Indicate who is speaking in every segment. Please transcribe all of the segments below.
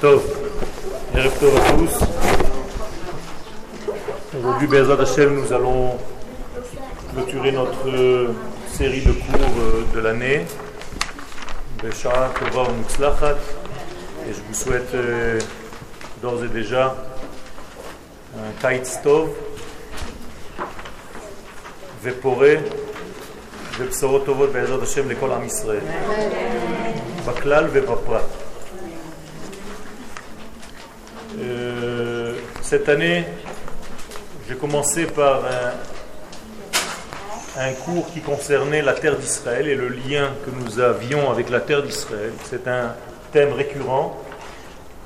Speaker 1: Tov, Tov à tous. Aujourd'hui, Bezat Hashem, nous allons clôturer notre série de cours euh, de l'année. Beshara Tova Et je vous souhaite euh, d'ores et déjà un Kait Tov, Veporé, ובשורות טובות בעזרת השם לכל עם ישראל, בכלל ובפרט. Cette année, j'ai commencé par un, cours qui concernait la terre d'Israël et le lien que nous avions avec la terre d'Israël. C'est un thème récurrent,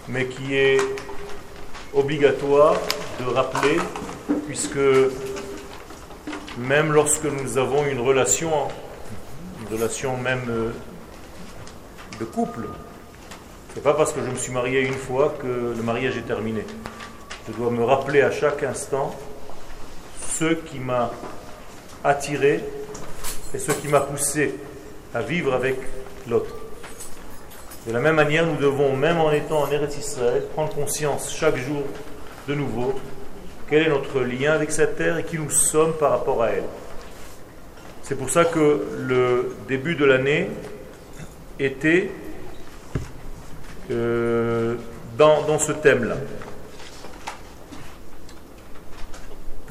Speaker 1: mais qui est obligatoire de rappeler, puisque même lorsque nous avons une relation, une relation même euh, de couple, c'est pas parce que je me suis marié une fois que le mariage est terminé. Je dois me rappeler à chaque instant ce qui m'a attiré et ce qui m'a poussé à vivre avec l'autre. De la même manière, nous devons, même en étant en Eretz Israël, prendre conscience chaque jour de nouveau quel est notre lien avec cette terre et qui nous sommes par rapport à elle. C'est pour ça que le début de l'année était euh, dans, dans, ce thème-là.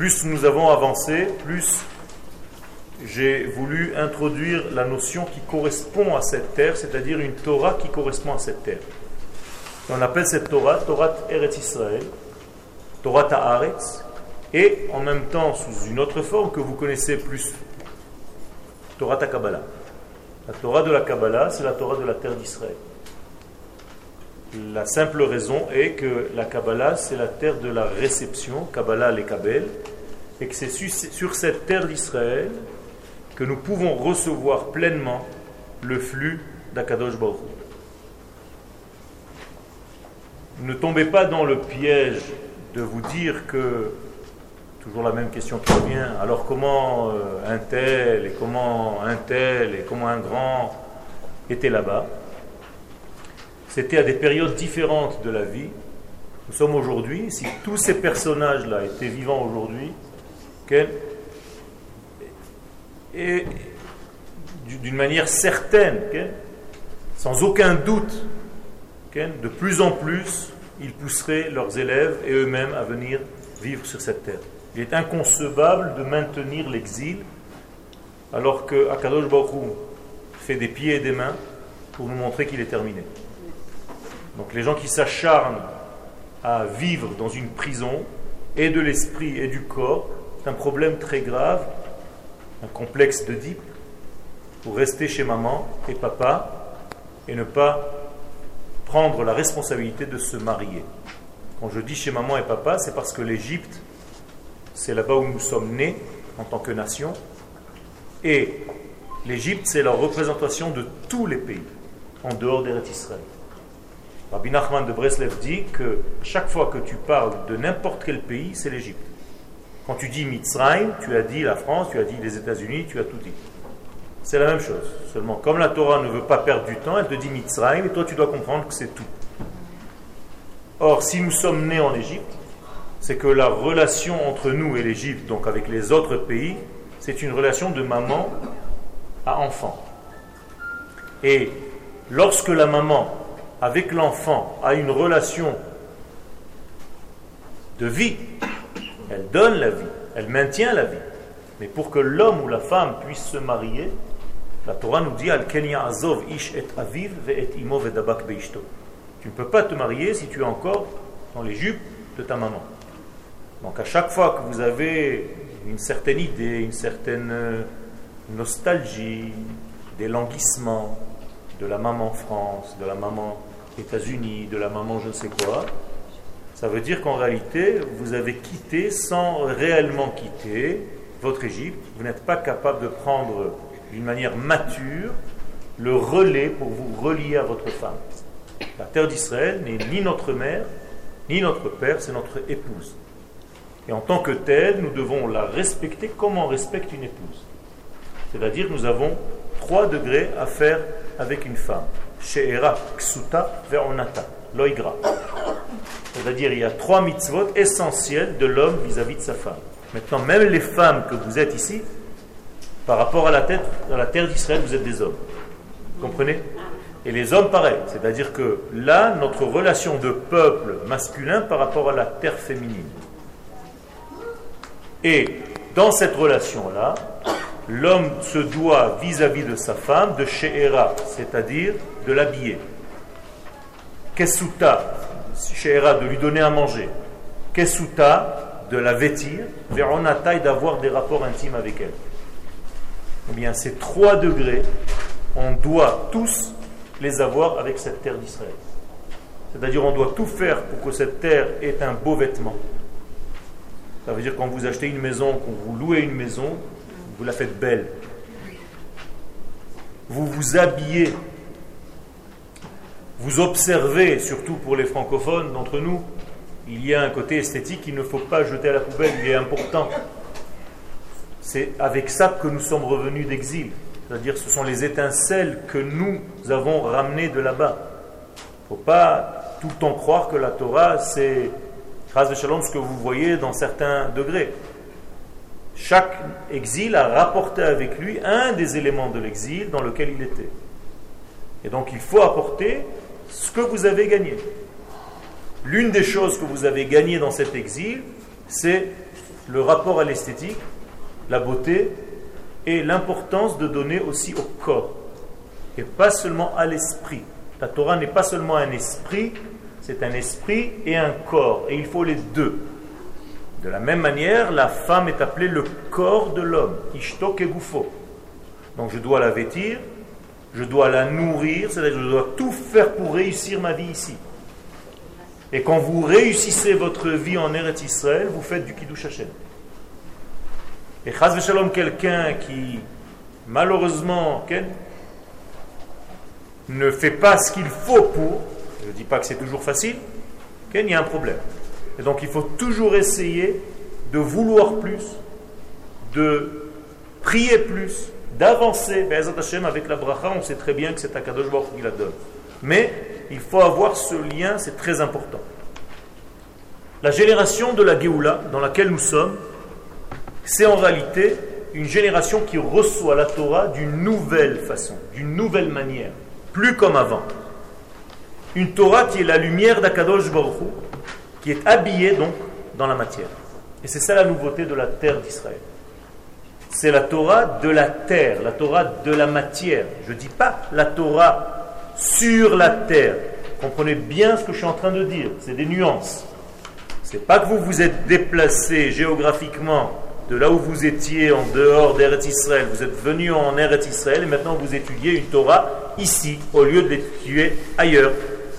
Speaker 1: Plus nous avons avancé, plus j'ai voulu introduire la notion qui correspond à cette terre, c'est-à-dire une Torah qui correspond à cette terre. On appelle cette Torah Torah Eretz Israël, Torah Ta'aretz, et en même temps sous une autre forme que vous connaissez plus, Torah Kabbalah. La Torah de la Kabbalah, c'est la Torah de la terre d'Israël. La simple raison est que la Kabbalah, c'est la terre de la réception, Kabbalah les Kabel, et que c'est sur cette terre d'Israël que nous pouvons recevoir pleinement le flux d'Akadosh Baruch. Ne tombez pas dans le piège de vous dire que, toujours la même question qui revient, alors comment euh, un tel, et comment un tel, et comment un grand était là-bas? C'était à des périodes différentes de la vie. Nous sommes aujourd'hui, si tous ces personnages-là étaient vivants aujourd'hui, et d'une manière certaine, sans aucun doute, de plus en plus, ils pousseraient leurs élèves et eux-mêmes à venir vivre sur cette terre. Il est inconcevable de maintenir l'exil alors que Akadosh Baruch fait des pieds et des mains pour nous montrer qu'il est terminé. Donc les gens qui s'acharnent à vivre dans une prison, et de l'esprit et du corps, c'est un problème très grave, un complexe deep, pour rester chez maman et papa et ne pas prendre la responsabilité de se marier. Quand je dis chez maman et papa, c'est parce que l'Égypte, c'est là-bas où nous sommes nés en tant que nation, et l'Égypte, c'est la représentation de tous les pays en dehors d'Eretz Israël. Rabbi Nachman de Breslev dit que chaque fois que tu parles de n'importe quel pays, c'est l'Égypte. Quand tu dis Mitzrayim, tu as dit la France, tu as dit les États-Unis, tu as tout dit. C'est la même chose. Seulement, comme la Torah ne veut pas perdre du temps, elle te dit Mitzrayim, et toi tu dois comprendre que c'est tout. Or, si nous sommes nés en Égypte, c'est que la relation entre nous et l'Égypte, donc avec les autres pays, c'est une relation de maman à enfant. Et lorsque la maman, avec l'enfant, a une relation de vie, elle donne la vie, elle maintient la vie. Mais pour que l'homme ou la femme puisse se marier, la Torah nous dit Al azov ish et aviv et imo vedabak beishto. Tu ne peux pas te marier si tu es encore dans les jupes de ta maman. Donc à chaque fois que vous avez une certaine idée, une certaine euh, nostalgie, des languissements de la maman France, de la maman États-Unis, de la maman je ne sais quoi, ça veut dire qu'en réalité, vous avez quitté sans réellement quitter votre Égypte. Vous n'êtes pas capable de prendre d'une manière mature le relais pour vous relier à votre femme. La terre d'Israël n'est ni notre mère, ni notre père, c'est notre épouse. Et en tant que telle, nous devons la respecter comme on respecte une épouse. C'est-à-dire nous avons trois degrés à faire avec une femme. She'era, Ksuta, Ve'onata, Loigra. C'est-à-dire, il y a trois mitzvot essentiels de l'homme vis-à-vis de sa femme. Maintenant, même les femmes que vous êtes ici, par rapport à la, tête, à la terre d'Israël, vous êtes des hommes. Vous comprenez? Et les hommes, pareil. C'est-à-dire que là, notre relation de peuple masculin par rapport à la terre féminine. Et dans cette relation-là, l'homme se doit vis-à-vis de sa femme de she'era, c'est-à-dire de l'habiller. Kesuta, she'era, de lui donner à manger. Kesuta, de la vêtir. Veronata, d'avoir des rapports intimes avec elle. Eh bien, ces trois degrés, on doit tous les avoir avec cette terre d'Israël. C'est-à-dire, on doit tout faire pour que cette terre ait un beau vêtement ça veut dire quand vous achetez une maison, quand vous louez une maison, vous la faites belle. Vous vous habillez. Vous observez, surtout pour les francophones d'entre nous, il y a un côté esthétique qu'il ne faut pas jeter à la poubelle, il est important. C'est avec ça que nous sommes revenus d'exil. C'est-à-dire ce sont les étincelles que nous avons ramenées de là-bas. Il ne faut pas tout le temps croire que la Torah, c'est de Shalom, ce que vous voyez dans certains degrés. Chaque exil a rapporté avec lui un des éléments de l'exil dans lequel il était. Et donc il faut apporter ce que vous avez gagné. L'une des choses que vous avez gagné dans cet exil, c'est le rapport à l'esthétique, la beauté et l'importance de donner aussi au corps et pas seulement à l'esprit. La Torah n'est pas seulement un esprit, c'est un esprit et un corps, et il faut les deux. De la même manière, la femme est appelée le corps de l'homme, ishto kegufo. Donc je dois la vêtir, je dois la nourrir, c'est-à-dire je dois tout faire pour réussir ma vie ici. Et quand vous réussissez votre vie en Eretz Israël, vous faites du Kiddush Hashem. Et Chaz Shalom, quelqu'un qui, malheureusement, ne fait pas ce qu'il faut pour, je ne dis pas que c'est toujours facile. Il y a un problème. Et donc il faut toujours essayer de vouloir plus, de prier plus, d'avancer. Avec la bracha, on sait très bien que c'est Akadosh Baruch qui la donne. Mais il faut avoir ce lien, c'est très important. La génération de la Géoula dans laquelle nous sommes, c'est en réalité une génération qui reçoit la Torah d'une nouvelle façon, d'une nouvelle manière, plus comme avant. Une Torah qui est la lumière d'Akadosh Baruch qui est habillée donc dans la matière. Et c'est ça la nouveauté de la terre d'Israël. C'est la Torah de la terre, la Torah de la matière. Je ne dis pas la Torah sur la terre. Comprenez bien ce que je suis en train de dire. C'est des nuances. C'est pas que vous vous êtes déplacé géographiquement de là où vous étiez en dehors d'Eretz Israël. Vous êtes venu en Eretz Israël et maintenant vous étudiez une Torah ici au lieu de l'étudier ailleurs.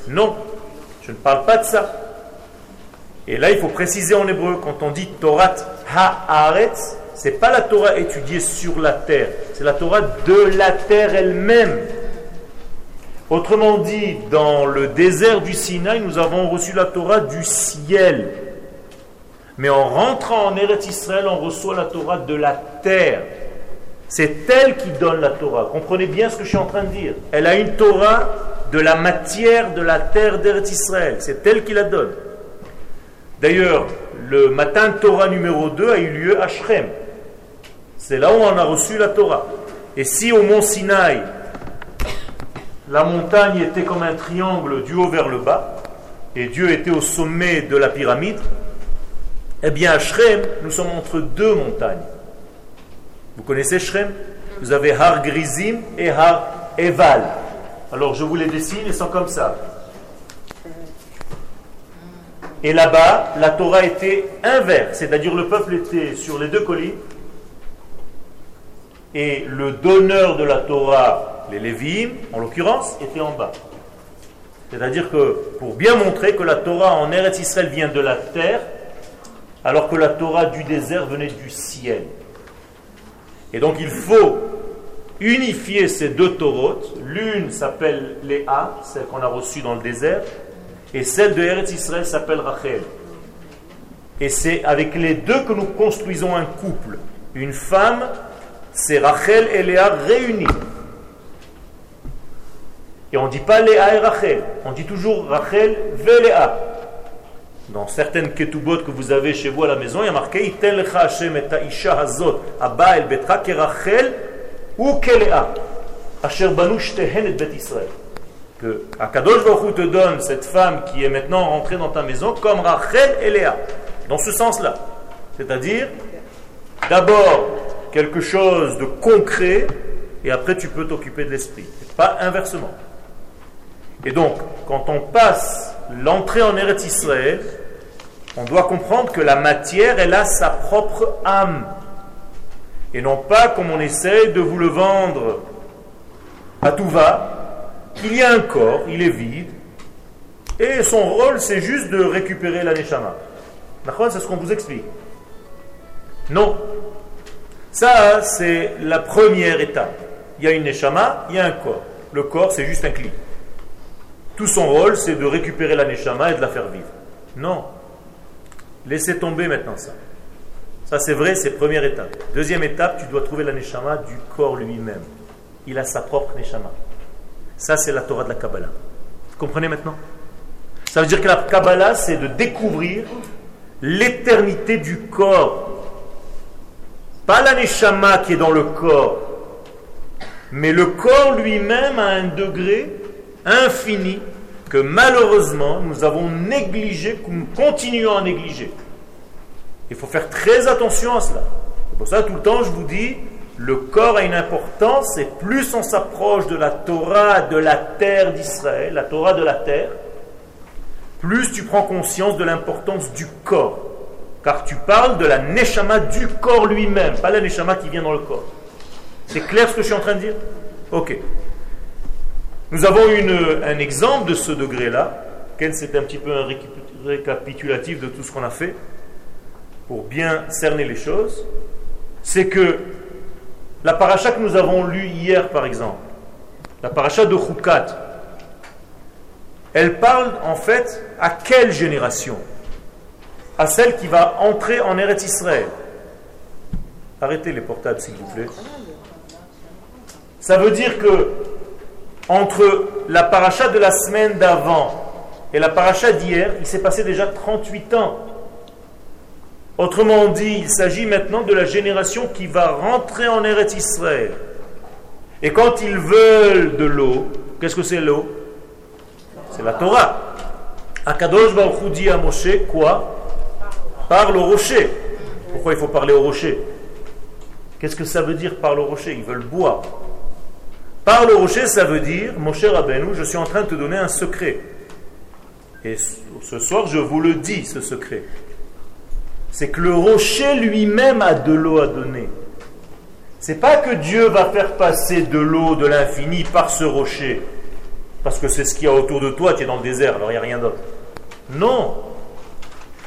Speaker 1: Non, je ne parle pas de ça. Et là, il faut préciser en hébreu, quand on dit Torah Haaretz, c'est pas la Torah étudiée sur la terre, c'est la Torah de la terre elle-même. Autrement dit, dans le désert du Sinaï, nous avons reçu la Torah du ciel. Mais en rentrant en Eretz Israël, on reçoit la Torah de la terre. C'est elle qui donne la Torah. Comprenez bien ce que je suis en train de dire. Elle a une Torah de la matière de la terre d'Eretz Israël. C'est elle qui la donne. D'ailleurs, le matin Torah numéro 2 a eu lieu à Shrem. C'est là où on a reçu la Torah. Et si au mont Sinaï, la montagne était comme un triangle du haut vers le bas, et Dieu était au sommet de la pyramide, eh bien à Shrem, nous sommes entre deux montagnes. Vous connaissez Shrem? Vous avez Har Grizim et Har Eval. Alors je vous les dessine, ils sont comme ça. Et là-bas, la Torah était inverse, c'est-à-dire le peuple était sur les deux collines, et le donneur de la Torah, les Lévim, en l'occurrence, était en bas. C'est-à-dire que, pour bien montrer que la Torah en Eretz Israël vient de la terre, alors que la Torah du désert venait du ciel. Et donc il faut unifier ces deux taurotes. L'une s'appelle Léa, celle qu'on a reçue dans le désert, et celle de Eretz Israël s'appelle Rachel. Et c'est avec les deux que nous construisons un couple. Une femme, c'est Rachel et Léa réunies. Et on ne dit pas Léa et Rachel, on dit toujours Rachel ve Léa. Dans certaines ketubot que vous avez chez vous à la maison, il y a marqué Iten lecha Hashem et hazot abba el betra ke Rachel ou ke Léa. Asher banu shtehen et bet Israël. Que Akadosh Baruch te donne cette femme qui est maintenant rentrée dans ta maison comme Rachel et Léa. Dans ce sens-là. C'est-à-dire, d'abord quelque chose de concret et après tu peux t'occuper de l'esprit. Pas inversement. Et donc, quand on passe l'entrée en Eretz Israël, on doit comprendre que la matière, elle a sa propre âme. Et non pas comme on essaye de vous le vendre à tout va, qu'il y a un corps, il est vide, et son rôle, c'est juste de récupérer la neshama. C'est ce qu'on vous explique. Non. Ça, c'est la première étape. Il y a une neshama, il y a un corps. Le corps, c'est juste un clic. Tout son rôle, c'est de récupérer la neshama et de la faire vivre. Non. Laissez tomber maintenant ça. Ça, c'est vrai, c'est première étape. Deuxième étape, tu dois trouver la neshama du corps lui-même. Il a sa propre neshama. Ça, c'est la Torah de la Kabbalah. Vous comprenez maintenant? Ça veut dire que la Kabbalah, c'est de découvrir l'éternité du corps. Pas la neshama qui est dans le corps, mais le corps lui-même a un degré infini que malheureusement nous avons négligé, que nous continuons à négliger. Il faut faire très attention à cela. Pour ça tout le temps je vous dis, le corps a une importance et plus on s'approche de la Torah de la terre d'Israël, la Torah de la terre, plus tu prends conscience de l'importance du corps. Car tu parles de la neshama du corps lui-même, pas la neshama qui vient dans le corps. C'est clair ce que je suis en train de dire? Ok. Nous avons une, un exemple de ce degré-là. C'est un petit peu un récapitulatif de tout ce qu'on a fait pour bien cerner les choses. C'est que la paracha que nous avons lue hier, par exemple, la paracha de Chukat, elle parle en fait à quelle génération? À celle qui va entrer en Eretz Israël. Arrêtez les portables, s'il vous plaît. Ça veut dire que entre la paracha de la semaine d'avant et la paracha d'hier, il s'est passé déjà 38 ans. Autrement dit, il s'agit maintenant de la génération qui va rentrer en Eretz Israël. Et quand ils veulent de l'eau, qu'est-ce que c'est l'eau? C'est la Torah. Akadosh Baruch dit à Moshe quoi? Parle au rocher. Pourquoi il faut parler au rocher? Qu'est-ce que ça veut dire parle au rocher? Ils veulent boire. Parle au rocher, ça veut dire, mon cher Abenou, je suis en train de te donner un secret. Et ce soir, je vous le dis, ce secret. C'est que le rocher lui-même a de l'eau à donner. C'est pas que Dieu va faire passer de l'eau de l'infini par ce rocher, parce que c'est ce qu'il y a autour de toi, tu es dans le désert, alors il n'y a rien d'autre. Non.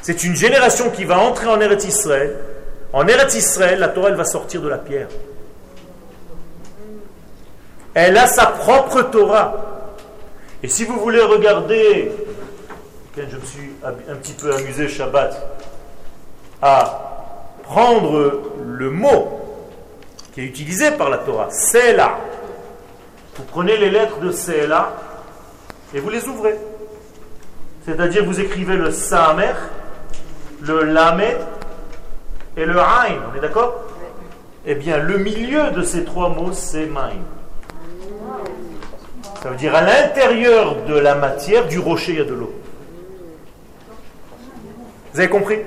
Speaker 1: C'est une génération qui va entrer en Eretz Israël. En Eretz Israël, la Torah, elle va sortir de la pierre. Elle a sa propre Torah. Et si vous voulez regarder, je me suis un petit peu amusé Shabbat, à prendre le mot qui est utilisé par la Torah, là. Vous prenez les lettres de là et vous les ouvrez. C'est-à-dire vous écrivez le Samer, le Lamed et le Ain. On est d'accord? Eh bien, le milieu de ces trois mots, c'est Main. Ça veut dire à l'intérieur de la matière, du rocher, il y a de l'eau. Vous avez compris?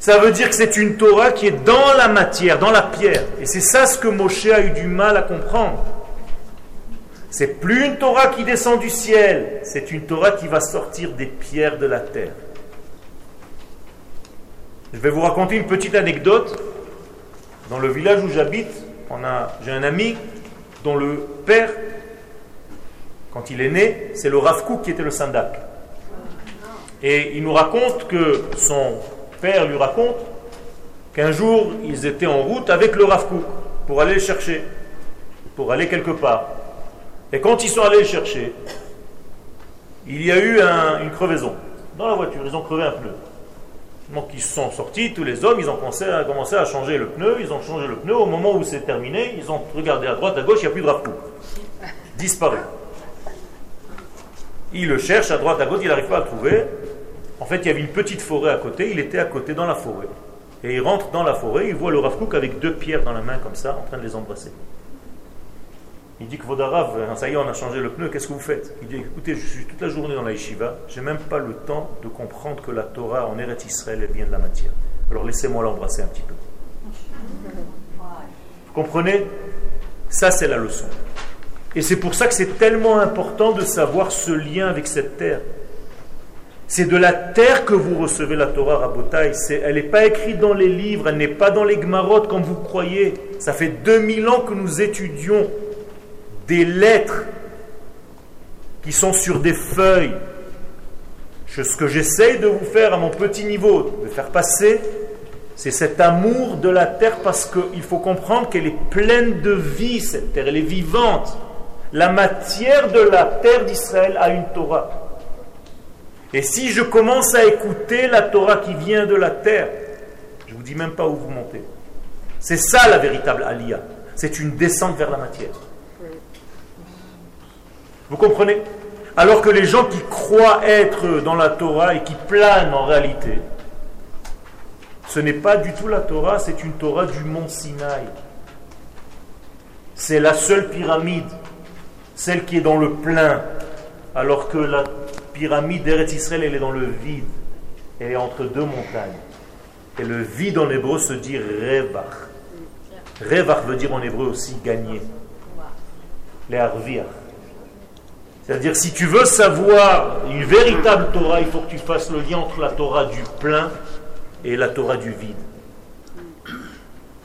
Speaker 1: Ça veut dire que c'est une Torah qui est dans la matière, dans la pierre. Et c'est ça ce que Moshe a eu du mal à comprendre. C'est plus une Torah qui descend du ciel, c'est une Torah qui va sortir des pierres de la terre. Je vais vous raconter une petite anecdote. Dans le village où j'habite, j'ai un ami dont le père quand il est né, c'est le Rav qui était le Sandak. Et il nous raconte que son père lui raconte qu'un jour, ils étaient en route avec le Rav pour aller le chercher, pour aller quelque part. Et quand ils sont allés le chercher, il y a eu une crevaison dans la voiture. Ils ont crevé un pneu. Donc ils sont sortis, tous les hommes, ils ont commencé à, à changer le pneu, ils ont changé le pneu. Au moment où c'est terminé, ils ont regardé à droite, à gauche, il n'y a plus de Rav Disparu. Il le cherche à droite, à gauche, il n'arrive pas à le trouver. En fait, il y avait une petite forêt à côté, il était à côté dans la forêt. Et il rentre dans la forêt, il voit le Rav avec deux pierres dans la main comme ça, en train de les embrasser. Il dit que Vodarav, hein, ça y est, on a changé le pneu, qu'est-ce que vous faites? Il dit écoutez, je suis toute la journée dans la yeshiva, j'ai même pas le temps de comprendre que la Torah en Eretz Israël elle vient de la matière. Alors laissez-moi l'embrasser un petit peu. Vous comprenez? Ça, c'est la leçon. Et c'est pour ça que c'est tellement important de savoir ce lien avec cette terre. C'est de la terre que vous recevez la Torah Rabotai. Elle n'est pas écrite dans les livres, elle n'est pas dans les Gmarot comme vous croyez. Ça fait 2000 ans que nous étudions des lettres qui sont sur des feuilles. Ce que j'essaye de vous faire à mon petit niveau, de faire passer, c'est cet amour de la terre parce qu'il faut comprendre qu'elle est pleine de vie, cette terre, elle est vivante. La matière de la terre d'Israël a une Torah. Et si je commence à écouter la Torah qui vient de la terre, je ne vous dis même pas où vous montez. C'est ça la véritable alia. C'est une descente vers la matière. Vous comprenez? Alors que les gens qui croient être dans la Torah et qui planent en réalité, ce n'est pas du tout la Torah, c'est une Torah du mont Sinaï. C'est la seule pyramide, celle qui est dans le plein, alors que la pyramide d'Eretz Israël, elle est dans le vide. Elle est entre deux montagnes. Et le vide en hébreu se dit Revach. Revach veut dire en hébreu aussi gagner. Les c'est-à-dire, si tu veux savoir une véritable Torah, il faut que tu fasses le lien entre la Torah du plein et la Torah du vide.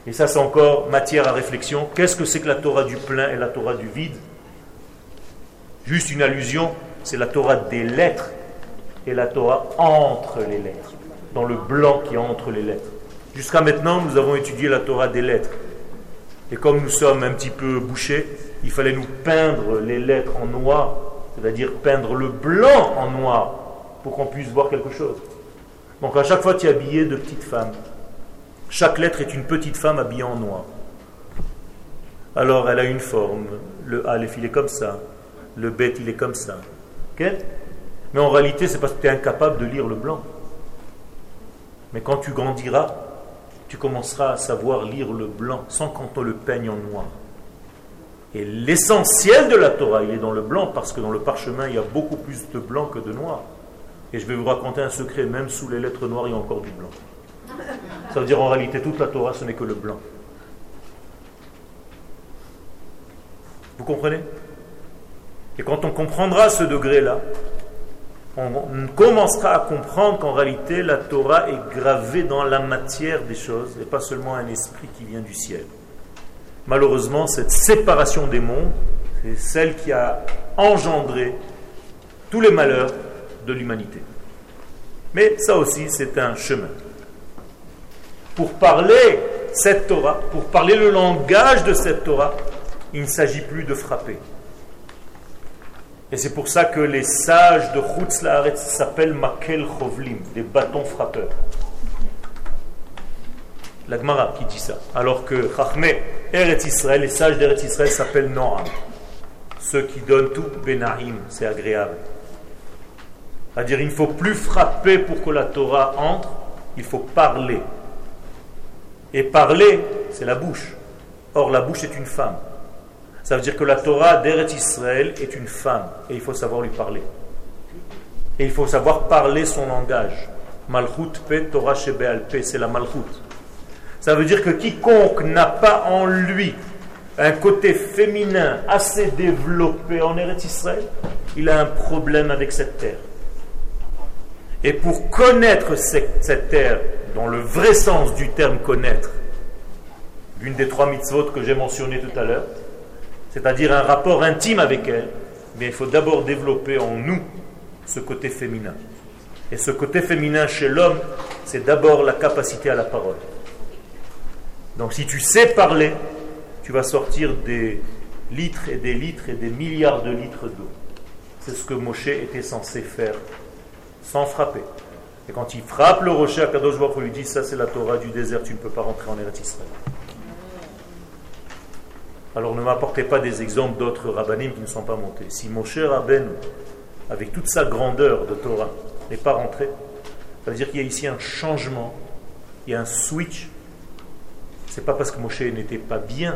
Speaker 1: Et ça, c'est encore matière à réflexion. Qu'est-ce que c'est que la Torah du plein et la Torah du vide? Juste une allusion, c'est la Torah des lettres et la Torah entre les lettres, dans le blanc qui est entre les lettres. Jusqu'à maintenant, nous avons étudié la Torah des lettres. Et comme nous sommes un petit peu bouchés, il fallait nous peindre les lettres en noir c'est-à-dire peindre le blanc en noir pour qu'on puisse voir quelque chose. Donc à chaque fois, tu es habillé de petites femmes. Chaque lettre est une petite femme habillée en noir. Alors elle a une forme. Le A, il est comme ça. Le B, il est comme ça. Mais en réalité, c'est parce que tu es incapable de lire le blanc. Mais quand tu grandiras, tu commenceras à savoir lire le blanc sans qu'on te le peigne en noir. Et l'essentiel de la Torah, il est dans le blanc, parce que dans le parchemin, il y a beaucoup plus de blanc que de noir. Et je vais vous raconter un secret, même sous les lettres noires, il y a encore du blanc. Ça veut dire en réalité, toute la Torah, ce n'est que le blanc. Vous comprenez? Et quand on comprendra ce degré-là, on commencera à comprendre qu'en réalité, la Torah est gravée dans la matière des choses, et pas seulement un esprit qui vient du ciel malheureusement, cette séparation des mondes, c'est celle qui a engendré tous les malheurs de l'humanité. Mais ça aussi, c'est un chemin. Pour parler cette Torah, pour parler le langage de cette Torah, il ne s'agit plus de frapper. Et c'est pour ça que les sages de Chutz s'appellent Makel Chovlim, des bâtons frappeurs. La Gemara qui dit ça. Alors que Chachme Eretz Israël, les sages d'Eretz Israël s'appellent Noam. Ceux qui donnent tout Benaim, c'est agréable. C'est-à-dire, il ne faut plus frapper pour que la Torah entre, il faut parler. Et parler, c'est la bouche. Or, la bouche est une femme. Ça veut dire que la Torah d'Eretz Israël est une femme. Et il faut savoir lui parler. Et il faut savoir parler son langage. Malchut pe Torah shebeal pe, c'est la malchut. Ça veut dire que quiconque n'a pas en lui un côté féminin assez développé en Eretz Israël, il a un problème avec cette terre. Et pour connaître cette terre, dans le vrai sens du terme connaître, l'une des trois mitzvot que j'ai mentionnées tout à l'heure, c'est-à-dire un rapport intime avec elle, mais il faut d'abord développer en nous ce côté féminin. Et ce côté féminin chez l'homme, c'est d'abord la capacité à la parole. Donc si tu sais parler, tu vas sortir des litres et des litres et des milliards de litres d'eau. C'est ce que Moshe était censé faire, sans frapper. Et quand il frappe le rocher, à Kadosh Baruch lui dit, ça c'est la Torah du désert, tu ne peux pas rentrer en Eretz Israël. Alors ne m'apportez pas des exemples d'autres rabbinim qui ne sont pas montés. Si Moshe Rabben avec toute sa grandeur de Torah, n'est pas rentré, ça veut dire qu'il y a ici un changement, il y a un switch. C'est pas parce que Moshe n'était pas bien,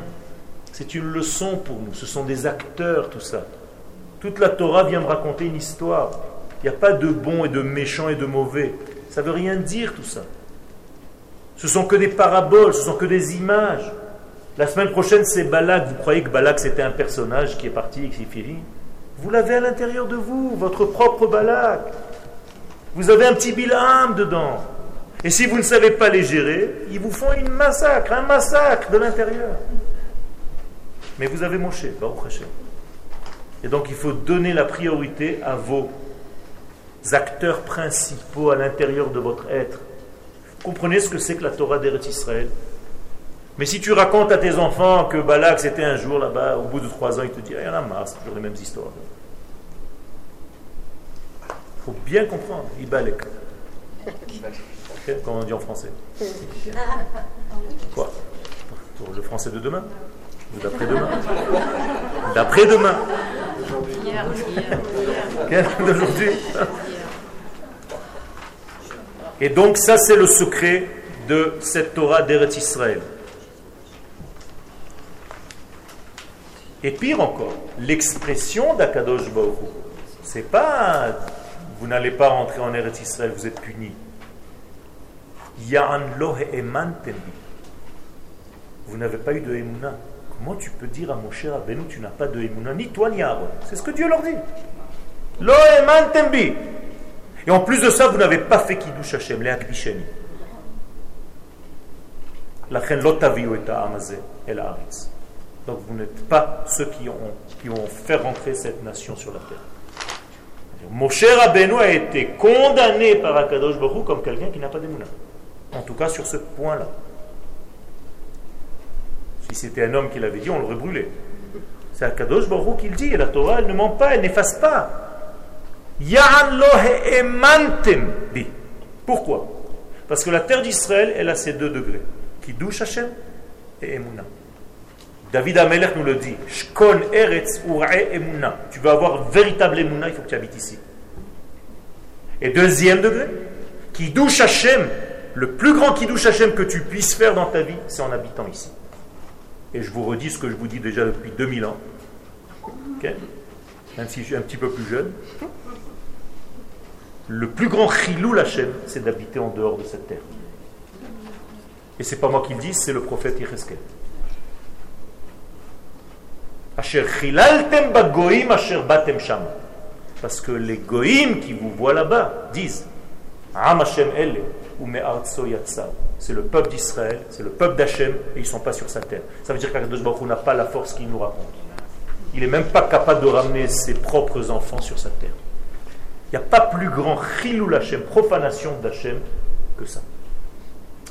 Speaker 1: c'est une leçon pour nous. Ce sont des acteurs, tout ça. Toute la Torah vient me raconter une histoire. Il n'y a pas de bon et de méchant et de mauvais. Ça ne veut rien dire tout ça. Ce sont que des paraboles, ce sont que des images. La semaine prochaine, c'est Balak. Vous croyez que Balak, c'était un personnage qui est parti et qui est fini? Vous l'avez à l'intérieur de vous, votre propre Balak. Vous avez un petit Bilam dedans. Et si vous ne savez pas les gérer, ils vous font une massacre, un massacre de l'intérieur. Mais vous avez Moshe, Baruch Hashem. Et donc il faut donner la priorité à vos acteurs principaux à l'intérieur de votre être. Comprenez ce que c'est que la Torah d'Eretz Israël? Mais si tu racontes à tes enfants que Balak c'était un jour là-bas, au bout de trois ans, il te dit, ah, il y en a marre, c'est toujours les mêmes histoires. Il faut bien comprendre, Ibalek. Okay, comme on dit en français. Quoi? Pour le français de demain? Ou d'après-demain? D'après-demain D'aujourd'hui? Et donc ça c'est le secret de cette Torah d'Eretz Israël. Et pire encore, l'expression d'Akadosh Baruch c'est pas vous n'allez pas rentrer en Eretz Israël, vous êtes puni. Vous n'avez pas eu de Emouna. Comment tu peux dire à mon cher Rabbeinu, tu n'as pas de Emouna, ni toi ni Aaron? C'est ce que Dieu leur dit. Lo emantembi. Et en plus de ça, vous n'avez pas fait Kiddush Hashem, les Akdisheni. La Donc vous n'êtes pas ceux qui ont, qui ont fait rentrer cette nation sur la terre. Moshe Rabbeinu a été condamné par Akadosh Baruch comme quelqu'un qui n'a pas d'émouna. En tout cas sur ce point-là. Si c'était un homme qui l'avait dit, on l'aurait brûlé. C'est Akadosh Baruch qui le dit, et la Torah, elle ne ment pas, elle n'efface pas. Pourquoi? Parce que la terre d'Israël, elle a ces deux degrés. Qui douche Hashem et Emouna. David Amelech nous le dit. Shkon eretz emuna. Tu veux avoir véritable emuna, il faut que tu habites ici. Et deuxième degré, qui douche Hachem, le plus grand qui douche Hachem que tu puisses faire dans ta vie, c'est en habitant ici. Et je vous redis ce que je vous dis déjà depuis 2000 ans. Même si je suis un petit peu plus jeune. Le plus grand chilou Hachem, c'est d'habiter en dehors de cette terre. Et c'est pas moi qui le dis, c'est le prophète Yecheskel. Parce que les goïms qui vous voient là-bas disent c'est le peuple d'Israël, c'est le peuple d'Hachem, et ils ne sont pas sur sa terre. Ça veut dire qu'Akadosh Baruch n'a pas la force qu'il nous raconte. Il n'est même pas capable de ramener ses propres enfants sur sa terre. Il n'y a pas plus grand chilou Hachem, profanation d'Hachem, que ça.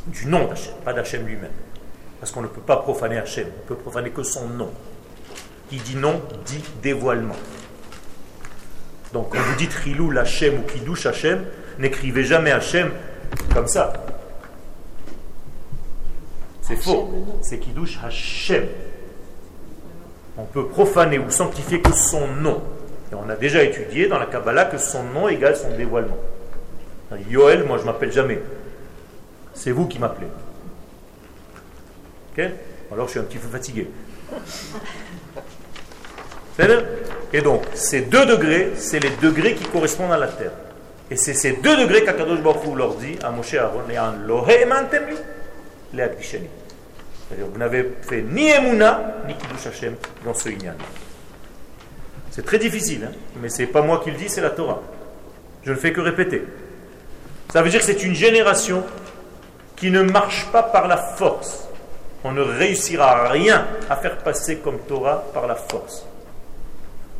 Speaker 1: Du nom d'Hachem, pas d'Hachem lui-même. Parce qu'on ne peut pas profaner Hachem, on peut profaner que son nom. Qui dit non, dit dévoilement. Donc quand vous dites Rilou Hachem ou Kiddush Hachem, n'écrivez jamais Hachem comme ça. C'est faux. C'est Kiddush Hachem. On peut profaner ou sanctifier que son nom. Et on a déjà étudié dans la Kabbalah que son nom égale son dévoilement. Yoel, moi je m'appelle jamais. C'est vous qui m'appelez. Ok Alors je suis un petit peu fatigué. Et donc, ces deux degrés, c'est les degrés qui correspondent à la terre. Et c'est ces deux degrés qu'Akadosh Baruch leur dit à Moshe Aaron, c'est-à-dire, vous n'avez fait ni Emouna, ni Kiddush Hashem dans ce Inyan. C'est très difficile, hein, mais ce n'est pas moi qui le dis, c'est la Torah. Je ne fais que répéter. Ça veut dire que c'est une génération qui ne marche pas par la force. On ne réussira rien à faire passer comme Torah par la force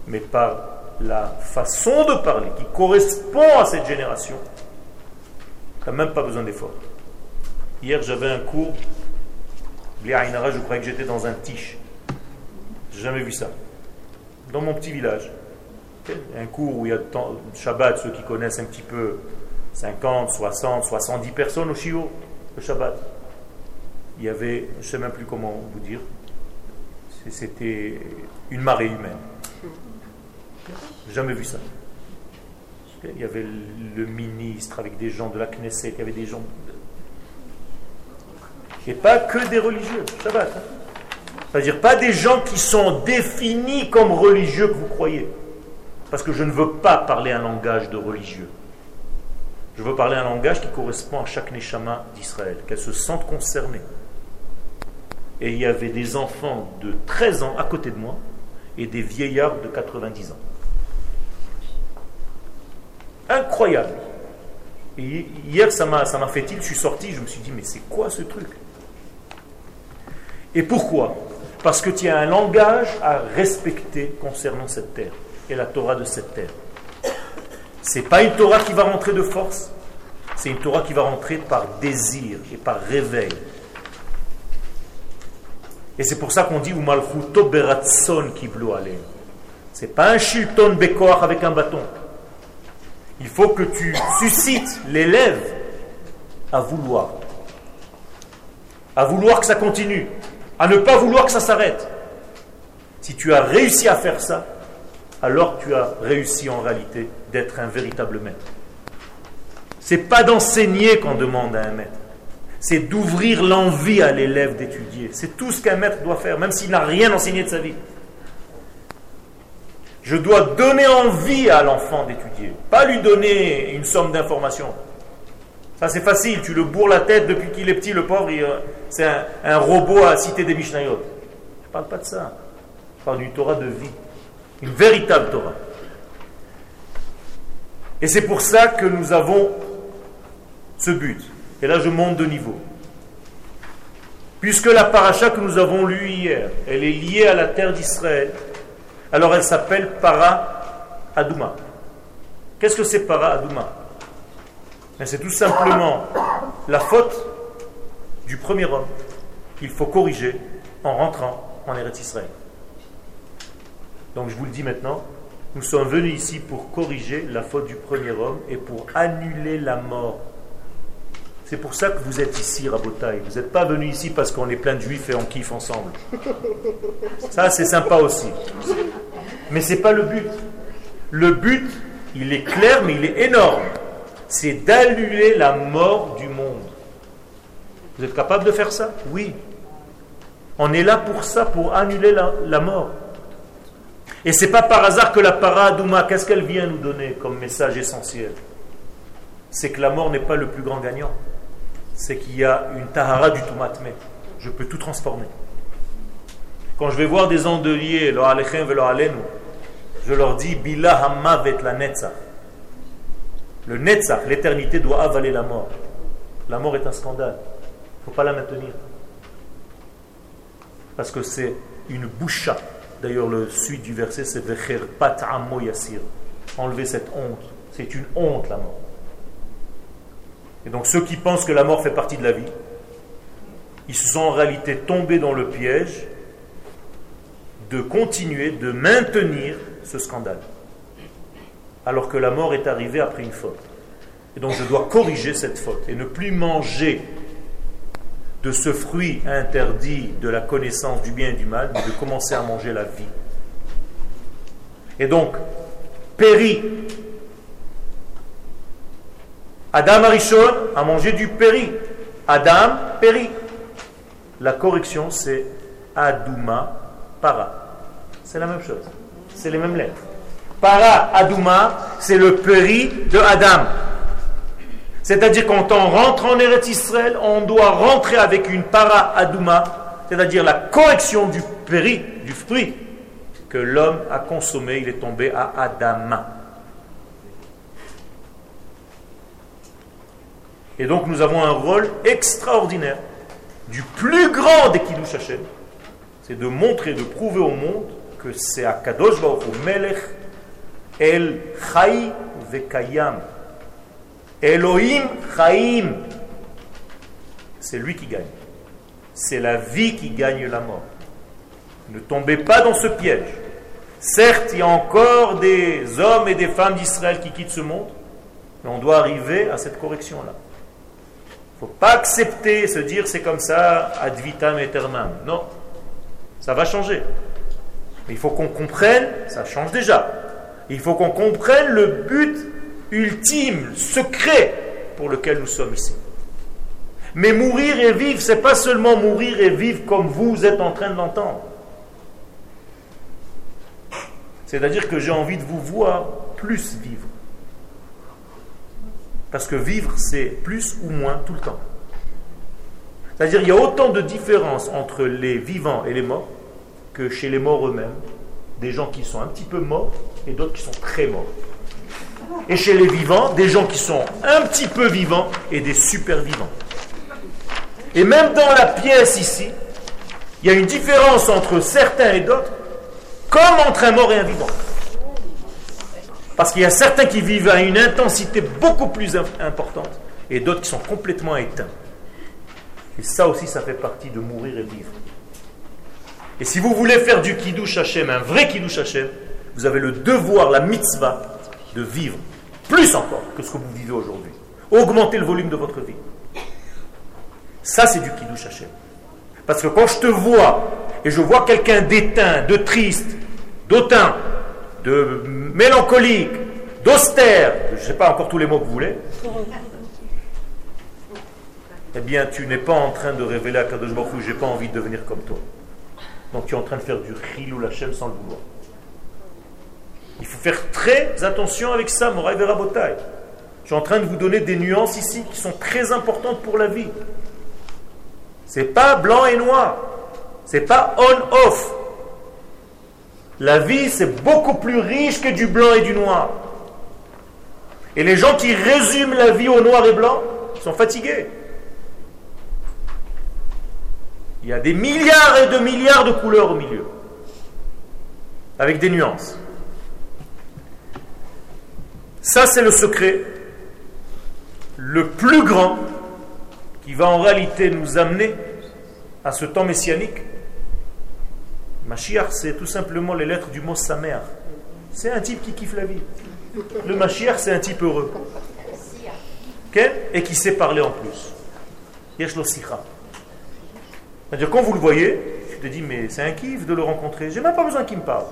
Speaker 1: mais par la façon de parler qui correspond à cette génération, tu n'as même pas besoin d'effort. Hier, j'avais un cours, je croyais que j'étais dans un tiche. J'ai jamais vu ça. Dans mon petit village. Un cours où il y a tant, Shabbat, ceux qui connaissent un petit peu, 50, 60, 70 personnes au Shio, le Shabbat. Il y avait, je ne sais même plus comment vous dire, c'était une marée humaine. Jamais vu ça. Il y avait le ministre avec des gens de la Knesset, il y avait des gens. Et pas que des religieux, Shabbat. Hein. C'est-à-dire pas des gens qui sont définis comme religieux que vous croyez. Parce que je ne veux pas parler un langage de religieux. Je veux parler un langage qui correspond à chaque Neshama d'Israël, qu'elle se sente concernée. Et il y avait des enfants de 13 ans à côté de moi et des vieillards de 90 ans. Incroyable. Et hier, ça m'a, fait il, je suis sorti, je me suis dit, mais c'est quoi ce truc? Et pourquoi? Parce que tu as un langage à respecter concernant cette terre et la Torah de cette terre. C'est pas une Torah qui va rentrer de force, c'est une Torah qui va rentrer par désir et par réveil. Et c'est pour ça qu'on dit Umalchuto beratson alem. C'est pas un shilton bekoach avec un bâton. Il faut que tu suscites l'élève à vouloir. À vouloir que ça continue. À ne pas vouloir que ça s'arrête. Si tu as réussi à faire ça, alors tu as réussi en réalité d'être un véritable maître. C'est pas d'enseigner qu'on demande à un maître. C'est d'ouvrir l'envie à l'élève d'étudier. C'est tout ce qu'un maître doit faire, même s'il n'a rien enseigné de sa vie. Je dois donner envie à l'enfant d'étudier, pas lui donner une somme d'informations. Ça c'est facile, tu le bourres la tête depuis qu'il est petit, le pauvre, euh, c'est un, robot à citer des Mishnayot. Je ne parle pas de ça. Je parle d'une Torah de vie, une véritable Torah. Et c'est pour ça que nous avons ce but. Et là je monte de niveau. Puisque la paracha que nous avons lue hier, elle est liée à la terre d'Israël, alors elle s'appelle Para Adouma. Qu'est-ce que c'est Para Adouma ben, C'est tout simplement la faute du premier homme qu'il faut corriger en rentrant en Eretz Israël. Donc je vous le dis maintenant, nous sommes venus ici pour corriger la faute du premier homme et pour annuler la mort. C'est pour ça que vous êtes ici, Rabotaï. Vous n'êtes pas venus ici parce qu'on est plein de juifs et on kiffe ensemble. Ça, c'est sympa aussi. Mais ce n'est pas le but. Le but, il est clair, mais il est énorme. C'est d'annuler la mort du monde. Vous êtes capable de faire ça? Oui. On est là pour ça, pour annuler la, mort. Et c'est pas par hasard que la paradouma, qu'est-ce qu'elle vient nous donner comme message essentiel? C'est que la mort n'est pas le plus grand gagnant. C'est qu'il y a une tahara du tumatme. Je peux tout transformer. Quand je vais voir des andeliers, je leur dis Bila la netzach. Le netzach, l'éternité, doit avaler la mort. La mort est un scandale. Il ne faut pas la maintenir. Parce que c'est une boucha. D'ailleurs, le suite du verset, c'est pat amo yasir. Enlever cette honte. C'est une honte, la mort. Et donc, ceux qui pensent que la mort fait partie de la vie, ils se sont en réalité tombés dans le piège de continuer, de maintenir ce scandale. Alors que la mort est arrivée après une faute. Et donc je dois corriger cette faute et ne plus manger de ce fruit interdit de la connaissance du bien et du mal, mais de commencer à manger la vie. Et donc, péri. Adam Arishon a mangé du péri. Adam, péri. La correction, c'est Adouma para. C'est la même chose. C'est les mêmes lettres. Para Adouma, c'est le péri de Adam. C'est-à-dire quand on rentre en Eretz Israël, on doit rentrer avec une para Adouma, c'est-à-dire la correction du péri, du fruit que l'homme a consommé, il est tombé à Adama. Et donc nous avons un rôle extraordinaire du plus grand des Kiddush Hashem, c'est de montrer, de prouver au monde que c'est Akadosh Baruch Melech El Chai Vekayam. Elohim Chaim. C'est lui qui gagne. C'est la vie qui gagne la mort. Ne tombez pas dans ce piège. Certes, il y a encore des hommes et des femmes d'Israël qui quittent ce monde, mais on doit arriver à cette correction-là. Faut pas accepter, se dire c'est comme ça, ad vitam aeternam. Non, ça va changer. Mais il faut qu'on comprenne, ça change déjà. Il faut qu'on comprenne le but ultime, secret pour lequel nous sommes ici. Mais mourir et vivre, c'est pas seulement mourir et vivre comme vous êtes en train de l'entendre. C'est-à-dire que j'ai envie de vous voir plus vivre. Parce que vivre, c'est plus ou moins tout le temps. C'est-à-dire qu'il y a autant de différences entre les vivants et les morts que chez les morts eux-mêmes. Des gens qui sont un petit peu morts et d'autres qui sont très morts. Et chez les vivants, des gens qui sont un petit peu vivants et des super vivants. Et même dans la pièce ici, il y a une différence entre certains et d'autres, comme entre un mort et un vivant. Parce qu'il y a certains qui vivent à une intensité beaucoup plus importante et d'autres qui sont complètement éteints. Et ça aussi, ça fait partie de mourir et vivre. Et si vous voulez faire du kiddush Hashem, un vrai kiddush Hashem, vous avez le devoir, la mitzvah, de vivre plus encore que ce que vous vivez aujourd'hui. Augmenter le volume de votre vie. Ça, c'est du kiddush Hashem. Parce que quand je te vois et je vois quelqu'un d'éteint, de triste, d'autant, de mélancolique, d'austère, je ne sais pas encore tous les mots que vous voulez, eh bien, tu n'es pas en train de révéler à Kadosh Baruch j'ai pas envie de devenir comme toi. Donc tu es en train de faire du Chilou Lachem sans le vouloir. Il faut faire très attention avec ça, Moraï Verabotai. Je suis en train de vous donner des nuances ici qui sont très importantes pour la vie. C'est pas blanc et noir. C'est pas on-off. La vie, c'est beaucoup plus riche que du blanc et du noir. Et les gens qui résument la vie au noir et blanc sont fatigués. Il y a des milliards et de milliards de couleurs au milieu, avec des nuances. Ça, c'est le secret le plus grand qui va en réalité nous amener à ce temps messianique Mashiach, c'est tout simplement les lettres du mot Samer. C'est un type qui kiffe la vie. Le Mashiach, c'est un type heureux. Et qui sait parler en plus. Yesh C'est-à-dire, quand vous le voyez, tu te dis, mais c'est un kiff de le rencontrer. J'ai même pas besoin qu'il me parle.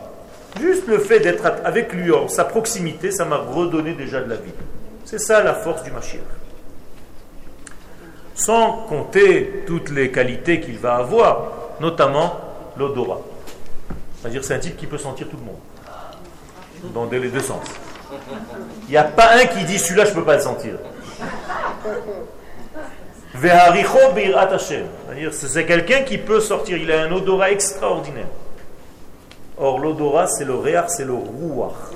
Speaker 1: Juste le fait d'être avec lui en sa proximité, ça m'a redonné déjà de la vie. C'est ça la force du Mashiach. Sans compter toutes les qualités qu'il va avoir, notamment l'odorat. C'est un type qui peut sentir tout le monde. Dans les deux sens. Il n'y a pas un qui dit celui-là je ne peux pas le sentir. C'est quelqu'un qui peut sortir, il a un odorat extraordinaire. Or l'odorat c'est le réar, c'est le rouar.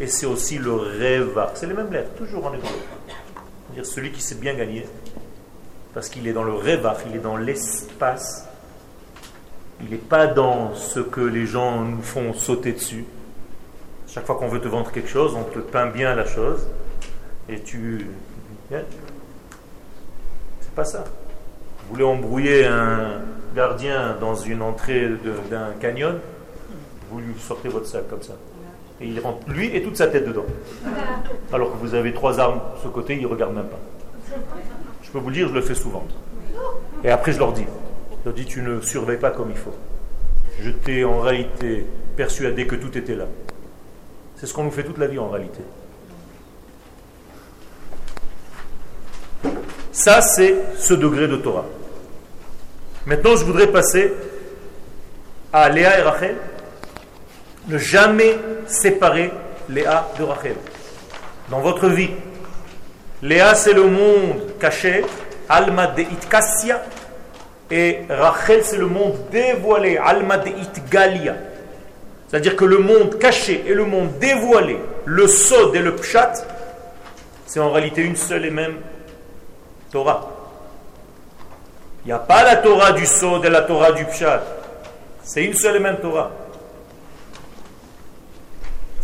Speaker 1: Et c'est aussi le rêvar. C'est les mêmes lettres, toujours en hébreu. C'est-à-dire celui qui s'est bien gagné, parce qu'il est dans le rêvar, il est dans l'espace il n'est pas dans ce que les gens nous font sauter dessus. Chaque fois qu'on veut te vendre quelque chose, on te peint bien la chose. Et tu. C'est pas ça. Vous voulez embrouiller un gardien dans une entrée d'un canyon, vous lui sortez votre sac comme ça. Et il rentre, lui et toute sa tête dedans. Alors que vous avez trois armes de ce côté, il ne regarde même pas. Je peux vous le dire, je le fais souvent. Et après, je leur dis dit Tu ne surveilles pas comme il faut. Je t'ai en réalité persuadé que tout était là. C'est ce qu'on nous fait toute la vie en réalité. Ça, c'est ce degré de Torah. Maintenant, je voudrais passer à Léa et Rachel. Ne jamais séparer Léa de Rachel. Dans votre vie, Léa, c'est le monde caché, Alma de Itkassia, et Rachel, c'est le monde dévoilé, Alma de Itgalia. C'est-à-dire que le monde caché et le monde dévoilé, le Sod et le Pshat, c'est en réalité une seule et même Torah. Il n'y a pas la Torah du Sod et la Torah du Pshat. C'est une seule et même Torah.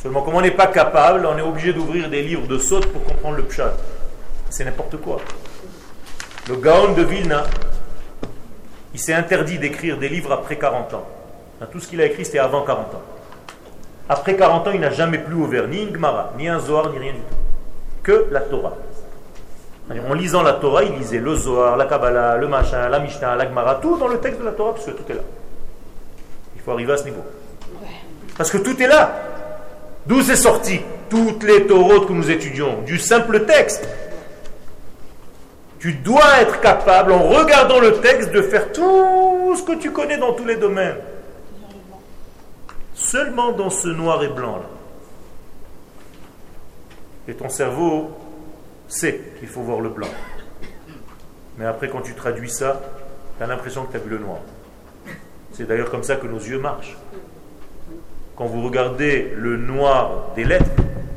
Speaker 1: Seulement, comme on n'est pas capable, on est obligé d'ouvrir des livres de Sod pour comprendre le Pshat. C'est n'importe quoi. Le Gaon de Vilna, il s'est interdit d'écrire des livres après 40 ans. Tout ce qu'il a écrit, c'était avant 40 ans. Après 40 ans, il n'a jamais plus ouvert ni une Gemara, ni un Zohar, ni rien du tout. Que la Torah. En lisant la Torah, il lisait le Zohar, la Kabbalah, le machin, la Mishnah, la Gemara, tout dans le texte de la Torah, parce que tout est là. Il faut arriver à ce niveau. Parce que tout est là. D'où c'est sorti toutes les taureaux que nous étudions? Du simple texte. Tu dois être capable, en regardant le texte, de faire tout ce que tu connais dans tous les domaines. Seulement dans ce noir et blanc là. Et ton cerveau sait qu'il faut voir le blanc. Mais après, quand tu traduis ça, tu as l'impression que tu as vu le noir. C'est d'ailleurs comme ça que nos yeux marchent. Quand vous regardez le noir des lettres,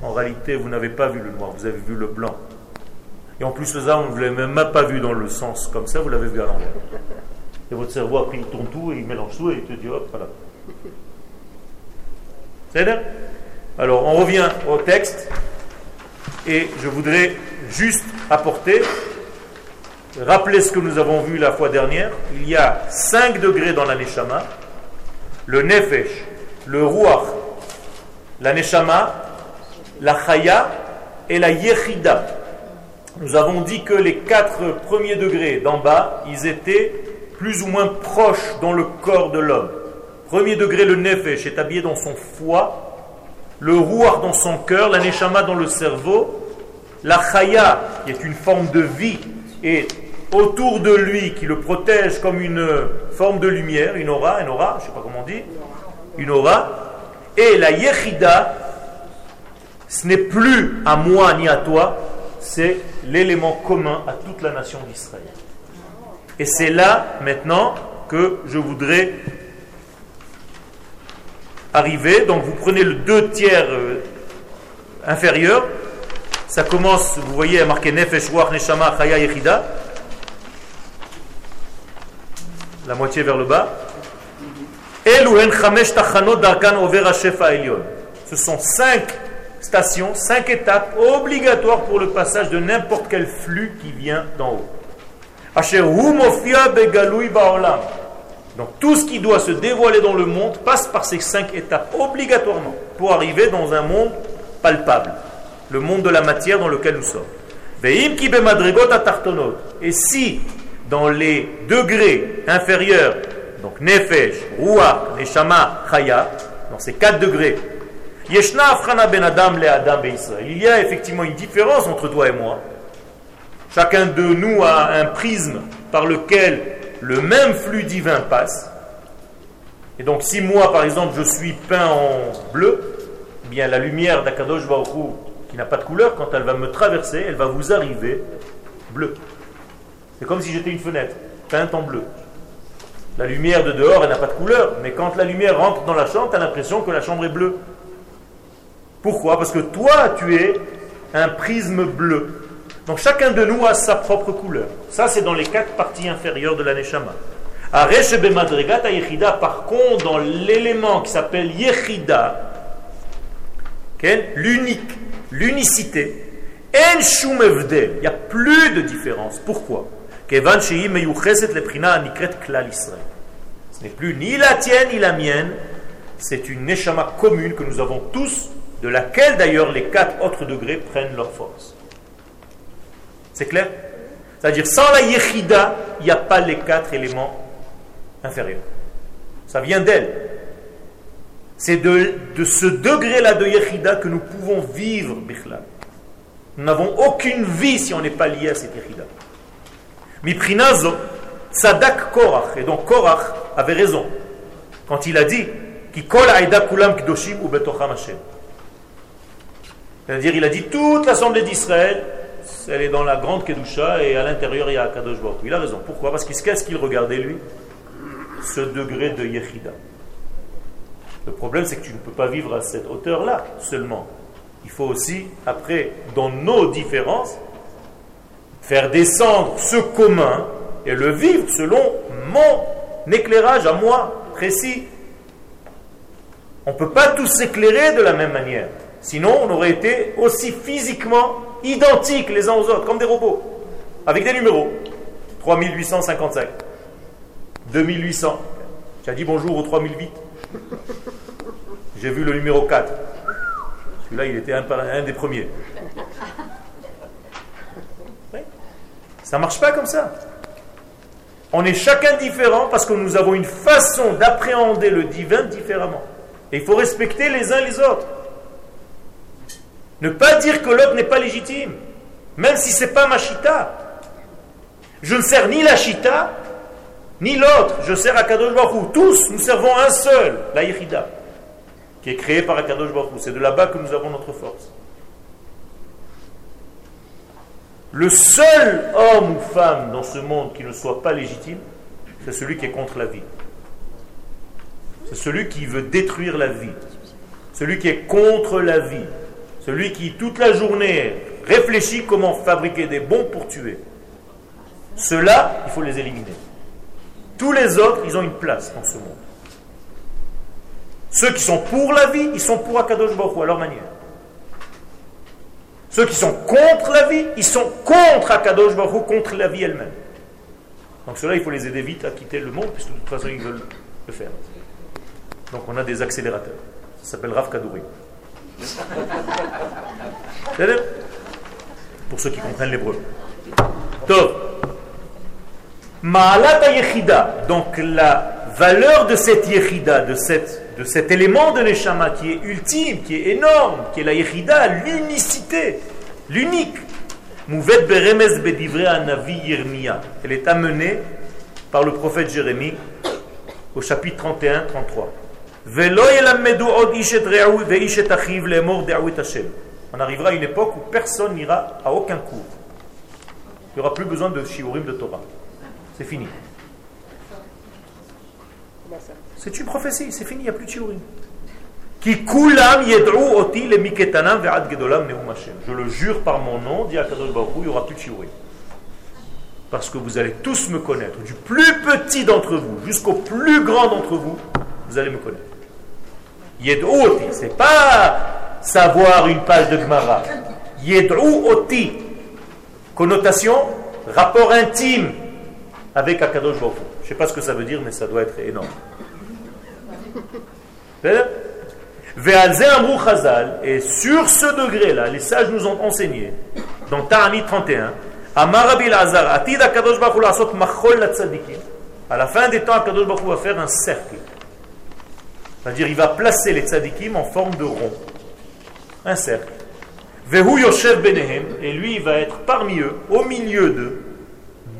Speaker 1: en réalité, vous n'avez pas vu le noir, vous avez vu le blanc. Et en plus, ça, on ne l'avez même pas vu dans le sens comme ça, vous l'avez vu à l'envers. Et votre cerveau, après, il tourne tout et il mélange tout et il te dit, hop, voilà. C'est Alors, on revient au texte et je voudrais juste apporter, rappeler ce que nous avons vu la fois dernière. Il y a 5 degrés dans la Neshama. Le Nefesh, le Ruach, la Neshama, la Chaya et la Yechida. Nous avons dit que les quatre premiers degrés d'en bas, ils étaient plus ou moins proches dans le corps de l'homme. Premier degré, le Nefesh est habillé dans son foie, le Ruach dans son cœur, la Neshama dans le cerveau, la Chaya, qui est une forme de vie, et autour de lui, qui le protège comme une forme de lumière, une aura, une aura, je ne sais pas comment on dit, une aura, et la Yechida, ce n'est plus à moi ni à toi, c'est l'élément commun à toute la nation d'Israël. Et c'est là maintenant que je voudrais arriver. Donc vous prenez le deux tiers euh, inférieur. Ça commence, vous voyez, à marquer Nefesh, Neshama, Chaya, Yechida. La moitié vers le bas. Ce sont cinq stations, cinq étapes obligatoires pour le passage de n'importe quel flux qui vient d'en haut. Donc tout ce qui doit se dévoiler dans le monde passe par ces cinq étapes obligatoirement pour arriver dans un monde palpable, le monde de la matière dans lequel nous sommes. Et si dans les degrés inférieurs donc Nefesh, Ruach, Neshama, Chaya, dans ces quatre degrés, Il y a effectivement une différence entre toi et moi. Chacun de nous a un prisme par lequel le même flux divin passe. Et donc si moi, par exemple, je suis peint en bleu, eh bien la lumière d'Akadosh Baruch qui n'a pas de couleur, quand elle va me traverser, elle va vous arriver bleue. C'est comme si j'étais une fenêtre, peinte en bleu. La lumière de dehors, elle n'a pas de couleur, mais quand la lumière rentre dans la chambre, tu as l'impression que la chambre est bleue. Pourquoi? Parce que toi, tu es un prisme bleu. Donc chacun de nous a sa propre couleur. Ça, c'est dans les quatre parties inférieures de la Neshama. Par contre, dans l'élément qui s'appelle Yechida, l'unique, l'unicité, il n'y a plus de différence. Pourquoi? Ce n'est plus ni la tienne ni la mienne, c'est une neshama commune que nous avons tous, de laquelle d'ailleurs les quatre autres degrés prennent leur force. C'est clair? C'est-à-dire, sans la yechida, il n'y a pas les quatre éléments inférieurs. Ça vient d'elle. C'est de, ce degré-là de yechida que nous pouvons vivre, Bichla. Nous n'avons aucune vie si on n'est pas lié à cette yechida. Miprinazo, Sadak Korach. Et donc Korach avait raison quand il a dit C'est-à-dire, il a dit toute l'assemblée d'Israël, elle est dans la grande Kedusha et à l'intérieur il y a Kadosh Baruch. Il a raison. Pourquoi? Parce qu'est-ce qu'il regardait lui? Ce degré de Yechida. Le problème, c'est que tu ne peux pas vivre à cette hauteur-là seulement. Il faut aussi, après, dans nos différences, faire descendre ce commun et le vivre selon mon éclairage à moi précis. On ne peut pas tous s'éclairer de la même manière. Sinon, on aurait été aussi physiquement identiques les uns aux autres, comme des robots, avec des numéros. 3855, 2800. Tu as dit bonjour au 3008. J'ai vu le numéro 4. Celui-là, il était un, un des premiers. Ça ne marche pas comme ça. On est chacun différent parce que nous avons une façon d'appréhender le divin différemment. Et il faut respecter les uns les autres. Ne pas dire que l'autre n'est pas légitime, même si ce n'est pas ma chita. Je ne sers ni la chita, ni l'autre. Je sers Akadosh Baruch Tous, nous servons un seul, la qui est créé par Akadosh C'est de là-bas que nous avons notre force. Le seul homme ou femme dans ce monde qui ne soit pas légitime, c'est celui qui est contre la vie. C'est celui qui veut détruire la vie. Celui qui est contre la vie. Celui qui, toute la journée, réfléchit comment fabriquer des bombes pour tuer. Ceux-là, il faut les éliminer. Tous les autres, ils ont une place dans ce monde. Ceux qui sont pour la vie, ils sont pour Akadosh Baruch à leur manière. Ceux qui sont contre la vie, ils sont contre Akadosh Baruch contre la vie elle-même. Donc ceux-là, il faut les aider vite à quitter le monde, puisque de toute façon, ils veulent le faire. Donc on a des accélérateurs. Ça s'appelle Rav Kadouri. Pour ceux qui comprennent l'hébreu. Yechida. Donc la valeur de cette Yechida, de, cet élément de Neshama qui est ultime, qui est énorme, qui est la Yechida, l'unicité, l'unique. Mouvet Beremez Bedivre. Elle est amenée par le prophète Jérémie au chapitre 31-33. On arrivera à une époque où personne n'ira à aucun cours. Il n'y aura plus besoin de shiurim de Torah. C'est fini. C'est une prophétie, c'est fini, il n'y a plus de shiurim. Je le jure par mon nom, dit Baruch il n'y aura plus de shiurim. Parce que vous allez tous me connaître, du plus petit d'entre vous jusqu'au plus grand d'entre vous, vous allez me connaître. Yed'u c'est pas savoir une page de Gemara. Yed'u oti, connotation, rapport intime avec Akadosh Baruch Je ne sais pas ce que ça veut dire, mais ça doit être énorme. Et sur ce degré-là, les sages nous ont enseigné, dans Ta'ani 31, à la fin des temps, Akadosh Baruch va faire un cercle. C'est-à-dire, il va placer les tzadikim en forme de rond. Un cercle. Vehu Yoshev Benehem, et lui, il va être parmi eux, au milieu d'eux.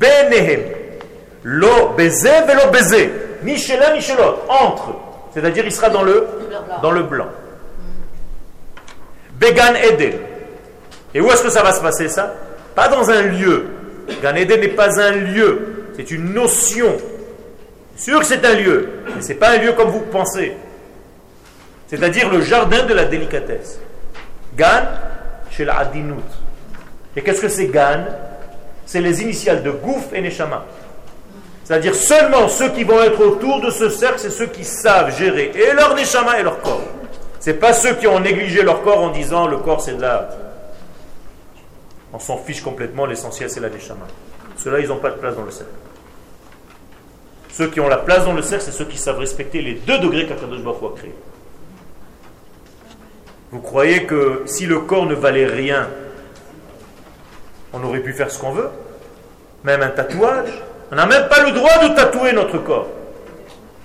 Speaker 1: Benehem. Lo baiser, velo baiser. Ni chez l'un, ni chez. Entre. C'est-à-dire, il sera dans le, dans le blanc. Began Eden. Et où est-ce que ça va se passer, ça? Pas dans un lieu. Gan Eden n'est pas un lieu. C'est une notion. Sûr que c'est un lieu, mais ce n'est pas un lieu comme vous pensez c'est-à-dire le jardin de la délicatesse. Gan chez la Adinout. Et qu'est-ce que c'est Gan? C'est les initiales de Gouf et Neshama. C'est-à-dire seulement ceux qui vont être autour de ce cercle, c'est ceux qui savent gérer et leur Neshama et leur corps. Ce n'est pas ceux qui ont négligé leur corps en disant le corps c'est de la. On s'en fiche complètement, l'essentiel c'est la Neshama. Ceux-là, ils n'ont pas de place dans le cercle. Ceux qui ont la place dans le cercle, c'est ceux qui savent respecter les deux degrés qu'Akadosh a créés. Vous croyez que si le corps ne valait rien, on aurait pu faire ce qu'on veut? Même un tatouage? On n'a même pas le droit de tatouer notre corps.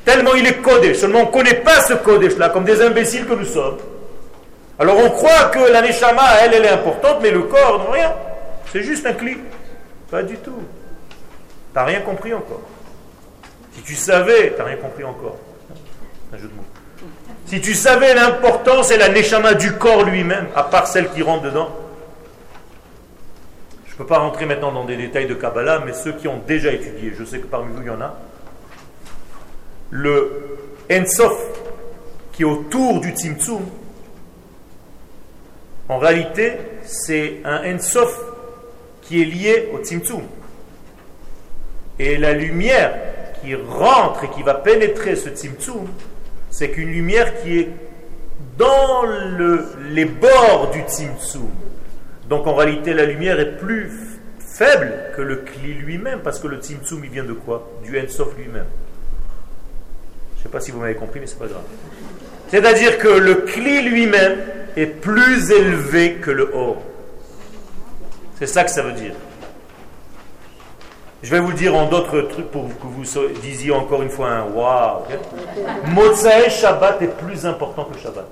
Speaker 1: Tellement il est codé. Seulement on ne connaît pas ce codé-là, comme des imbéciles que nous sommes. Alors on croit que la neshama, elle, elle est importante, mais le corps, non, rien. C'est juste un clic. Pas du tout. Tu n'as rien compris encore. Si tu savais, tu n'as rien compris encore. Un jeu de mots. Si tu savais l'importance et la neshama du corps lui-même, à part celle qui rentre dedans, je ne peux pas rentrer maintenant dans des détails de Kabbalah, mais ceux qui ont déjà étudié, je sais que parmi vous il y en a, le Ensof qui est autour du Tzimtzum, en réalité, c'est un Ensof qui est lié au Tzimtzum. Et la lumière qui rentre et qui va pénétrer ce Tzimtzum, c'est qu'une lumière qui est dans le, les bords du Tzimtzum. Donc en réalité, la lumière est plus faible que le Kli lui-même, parce que le Tzimtzum, il vient de quoi? Du Ensof lui-même. Je ne sais pas si vous m'avez compris, mais c'est pas grave. C'est-à-dire que le Kli lui-même est plus élevé que le Or. C'est ça que ça veut dire. Je vais vous le dire en d'autres trucs pour que vous disiez encore une fois un waouh. Motsae Shabbat est plus important que Shabbat.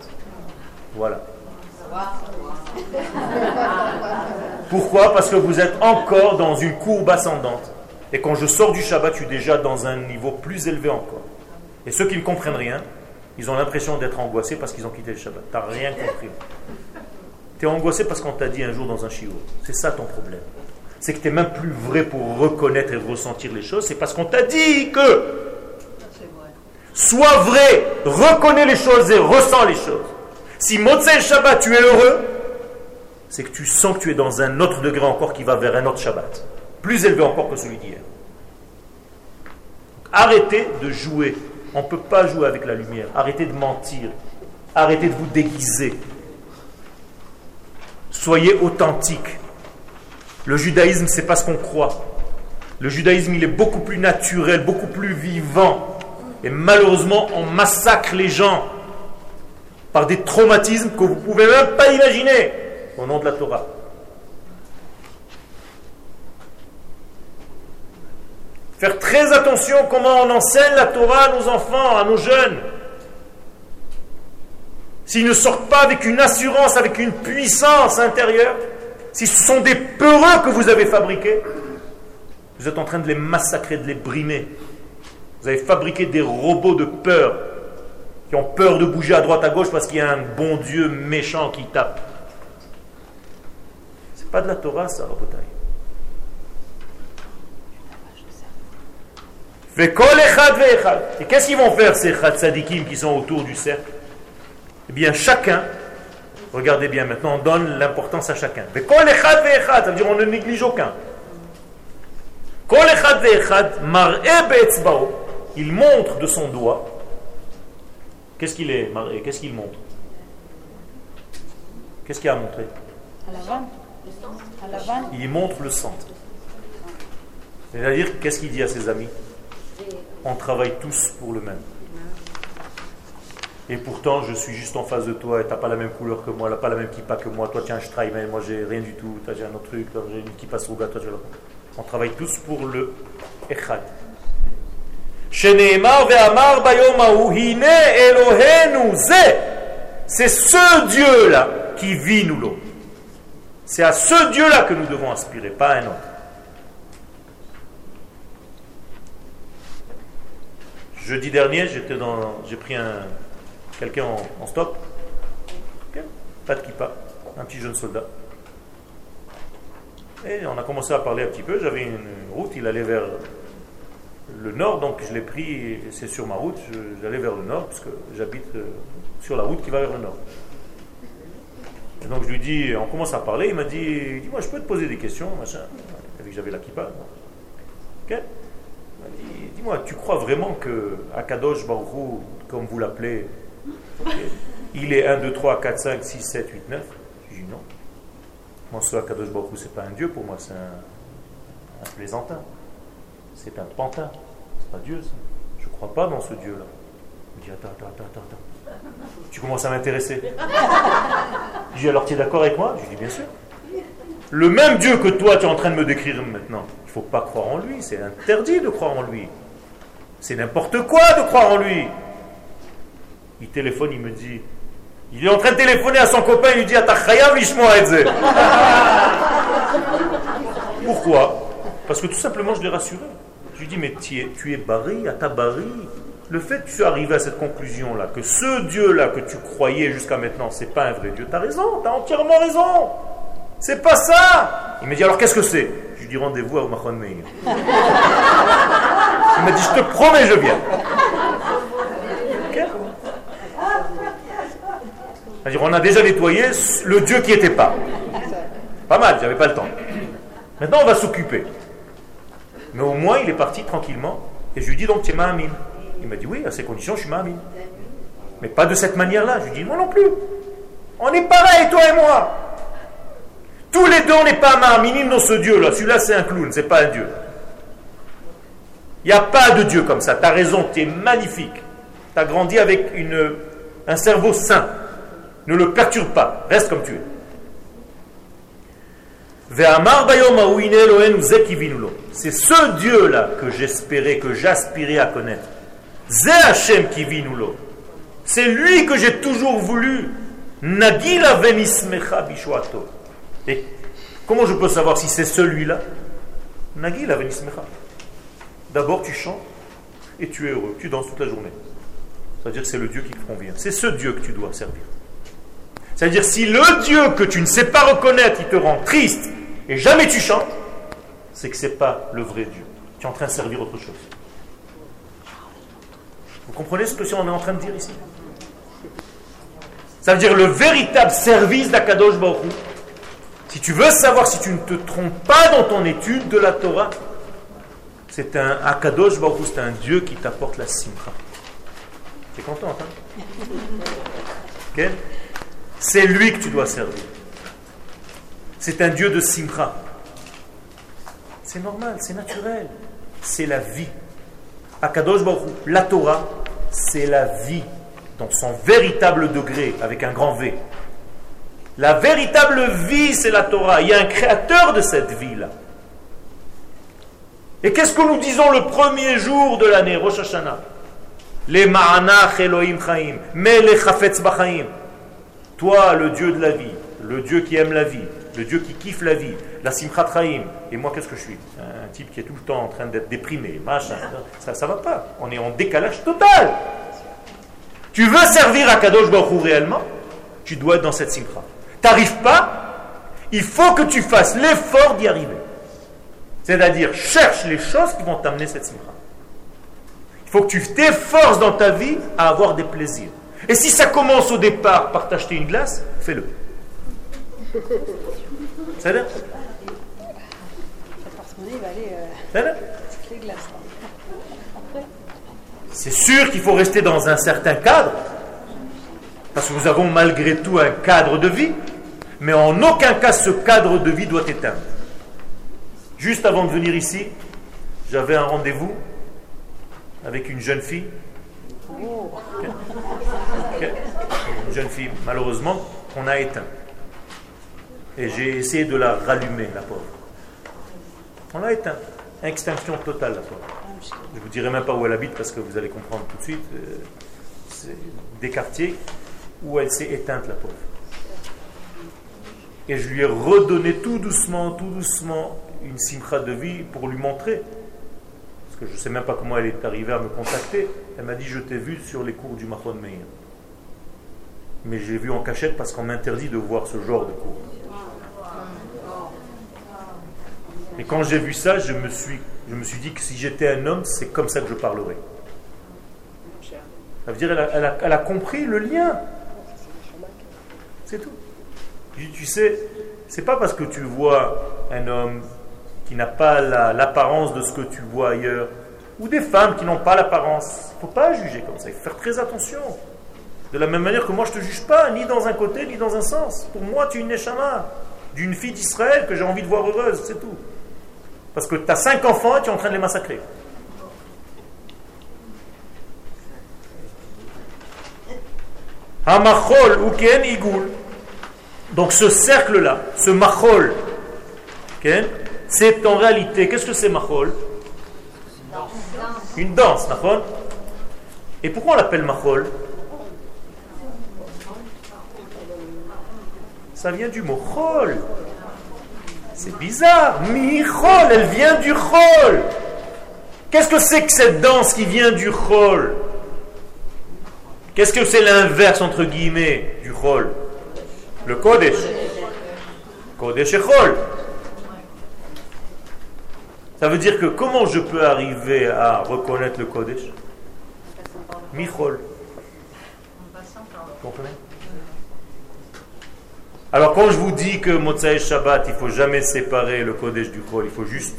Speaker 1: Voilà. Pourquoi? Parce que vous êtes encore dans une courbe ascendante. Et quand je sors du Shabbat, je suis déjà dans un niveau plus élevé encore. Et ceux qui ne comprennent rien, ils ont l'impression d'être angoissés parce qu'ils ont quitté le Shabbat. Tu n'as rien compris. Tu es angoissé parce qu'on t'a dit un jour dans un chiot. C'est ça ton problème. C'est que tu n'es même plus vrai pour reconnaître et ressentir les choses. C'est parce qu'on t'a dit que sois vrai, reconnais les choses et ressens les choses. Si Motsei Shabbat, tu es heureux, c'est que tu sens que tu es dans un autre degré encore qui va vers un autre Shabbat. Plus élevé encore que celui d'hier. Arrêtez de jouer. On ne peut pas jouer avec la lumière. Arrêtez de mentir. Arrêtez de vous déguiser. Soyez authentique. Le judaïsme, c'est pas ce qu'on croit. Le judaïsme, il est beaucoup plus naturel, beaucoup plus vivant. Et malheureusement, on massacre les gens par des traumatismes que vous ne pouvez même pas imaginer au nom de la Torah. Faire très attention comment on enseigne la Torah à nos enfants, à nos jeunes. S'ils ne sortent pas avec une assurance, avec une puissance intérieure, si ce sont des peureux que vous avez fabriqués, vous êtes en train de les massacrer, de les brimer. Vous avez fabriqué des robots de peur qui ont peur de bouger à droite à gauche parce qu'il y a un bon Dieu méchant qui tape. C'est pas de la Torah, ça, Rabotai. Et qu'est-ce qu'ils vont faire ces tzadikim qui sont autour du cercle? Eh bien, chacun, regardez bien maintenant, on donne l'importance à chacun. Ça veut dire on ne néglige aucun. Il montre de son doigt. Qu'est-ce qu'il est, Qu'est-ce qu'il montre? Qu'est-ce qu'il a montré Il montre le centre. C'est-à-dire, qu'est-ce qu'il dit à ses amis? On travaille tous pour le même. Et pourtant, je suis juste en face de toi et tu n'as pas la même couleur que moi, tu n'as pas la même kippa que moi. Toi, tu as un mais moi, j'ai rien du tout. Toi, j'ai un autre truc, j'ai une kippa rouga, toi, j'ai On travaille tous pour le Echad. C'est ce Dieu-là qui vit nous l'autre. C'est à ce Dieu-là que nous devons aspirer, pas à un autre. Jeudi dernier, j'étais dans, j'ai pris un, quelqu'un en, stop, pas de kippa, un petit jeune soldat. Et on a commencé à parler un petit peu. J'avais une route, il allait vers le nord, donc je l'ai pris, c'est sur ma route, j'allais vers le nord, parce que j'habite euh, sur la route qui va vers le nord. Et donc je lui dis, on commence à parler, il m'a dit, dis-moi, je peux te poser des questions, machin. Il que j'avais la kippa. Ok dis-moi, tu crois vraiment que Akadosh Baruch comme vous l'appelez, il est 1, 2, 3, 4, 5, 6, 7, 8, 9 Je dis non. Moi, ce Akadosh Baruch c'est pas un dieu pour moi, c'est un, un plaisantin. C'est un pantin. C'est pas Dieu, ça. Je ne crois pas dans ce Dieu-là. Il me dit, attends, attends, attends, attends. Tu commences à m'intéresser. Je dis, alors tu es d'accord avec moi? Je dis, bien sûr. Le même Dieu que toi, tu es en train de me décrire maintenant. Il ne faut pas croire en lui. C'est interdit de croire en lui. C'est n'importe quoi de croire en lui. Il téléphone, il me dit, il est en train de téléphoner à son copain, il lui dit Pourquoi? Parce que tout simplement, je l'ai rassuré. Je lui dis, mais tu es, tu es barré, à ta barré. Le fait que tu es arrivé à cette conclusion-là, que ce Dieu-là que tu croyais jusqu'à maintenant, c'est pas un vrai Dieu, tu as raison, tu as entièrement raison. C'est pas ça. Il me dit, alors qu'est-ce que c'est? Je lui dis, rendez-vous à Omachon Meir. Il m'a dit, je te promets, je viens. On a déjà nettoyé le Dieu qui n'était pas. Pas mal, j'avais pas le temps. Maintenant, on va s'occuper. Mais au moins, il est parti tranquillement. Et je lui dis donc, tu es Mahamine. Il m'a dit, oui, à ces conditions, je suis Mahamine. Mais pas de cette manière-là. Je lui dis, moi non plus. On est pareil, toi et moi. Tous les deux, on n'est pas Mahaminim dans ce Dieu-là. Celui-là, c'est un clown, c'est pas un Dieu. Il n'y a pas de Dieu comme ça. Tu raison, tu es magnifique. Tu as grandi avec un cerveau sain. Ne le perturbe pas. Reste comme tu es. C'est ce Dieu-là que j'espérais, que j'aspirais à connaître. C'est lui que j'ai toujours voulu. Et comment je peux savoir si c'est celui-là? D'abord, tu chantes et tu es heureux. Tu danses toute la journée. C'est-à-dire que c'est le Dieu qui te convient. C'est ce Dieu que tu dois servir. C'est-à-dire si le Dieu que tu ne sais pas reconnaître, il te rend triste et jamais tu chantes, c'est que ce n'est pas le vrai Dieu. Tu es en train de servir autre chose. Vous comprenez ce que on est en train de dire ici? Ça veut dire le véritable service d'Akadosh Baruch Si tu veux savoir si tu ne te trompes pas dans ton étude de la Torah, c'est un Akadosh Baruch c'est un Dieu qui t'apporte la simcha. Tu es content, hein? C'est lui que tu dois servir. C'est un Dieu de simcha. C'est normal, c'est naturel. C'est la vie. Akadosh Baruch la Torah, c'est la vie dans son véritable degré, avec un grand V. La véritable vie, c'est la Torah. Il y a un créateur de cette vie-là. Et qu'est-ce que nous disons le premier jour de l'année, Rosh Hashanah? Les Ma'anach Elohim Chaim, les Chafetz Bachaim. Toi, le Dieu de la vie, le Dieu qui aime la vie, le Dieu qui kiffe la vie, la Simchat Chaim. Et moi, qu'est-ce que je suis? Un type qui est tout le temps en train d'être déprimé, machin. Ça ne va pas. On est en décalage total. Tu veux servir à Kadosh Baruch réellement? Tu dois être dans cette Simcha. T'arrives pas? Il faut que tu fasses l'effort d'y arriver. C'est-à-dire, cherche les choses qui vont t'amener cette simcha. Il faut que tu t'efforces dans ta vie à avoir des plaisirs. Et si ça commence au départ par t'acheter une glace, fais-le. C'est sûr qu'il faut rester dans un certain cadre, parce que nous avons malgré tout un cadre de vie, mais en aucun cas ce cadre de vie doit éteindre. Juste avant de venir ici, j'avais un rendez-vous avec une jeune fille. Une jeune fille, malheureusement, qu'on a éteint. Et j'ai essayé de la rallumer, la pauvre. On l'a éteint. Extinction totale, la pauvre. Je ne vous dirai même pas où elle habite parce que vous allez comprendre tout de suite. Euh, c'est des quartiers où elle s'est éteinte, la pauvre. Et je lui ai redonné tout doucement, tout doucement une simcha de vie pour lui montrer. Parce que je ne sais même pas comment elle est arrivée à me contacter. Elle m'a dit Je t'ai vu sur les cours du Mahon Meir. Mais j'ai vu en cachette parce qu'on m'interdit de voir ce genre de cours. Et quand j'ai vu ça, je me suis, je me suis dit que si j'étais un homme, c'est comme ça que je parlerais. Ça veut dire elle a, compris le lien. C'est tout. Tu sais, c'est pas parce que tu vois un homme qui n'a pas l'apparence de ce que tu vois ailleurs, ou des femmes qui n'ont pas l'apparence. Il ne faut pas juger comme ça, il faut faire très attention. De la même manière que moi je ne te juge pas, ni dans un côté, ni dans un sens. Pour moi, tu es une neshama d'une fille d'Israël que j'ai envie de voir heureuse, c'est tout. Parce que tu as cinq enfants et tu es en train de les massacrer. Hamachol ou ken igul. Donc ce cercle-là, ce machol, c'est en réalité, qu'est-ce que c'est Mahol Une danse, d'accord? Et pourquoi on l'appelle Mahol Ça vient du mot Chol. C'est bizarre. Michol, elle vient du Chol. Qu'est-ce que c'est que cette danse qui vient du Chol? Qu'est-ce que c'est l'inverse, entre guillemets, du Chol? Le Kodesh. Kodesh et Chol. Ça veut dire que comment je peux arriver à reconnaître le Kodesh? Michol. Alors quand je vous dis que Motsai Shabbat, il ne faut jamais séparer le Kodesh du Chol, il faut juste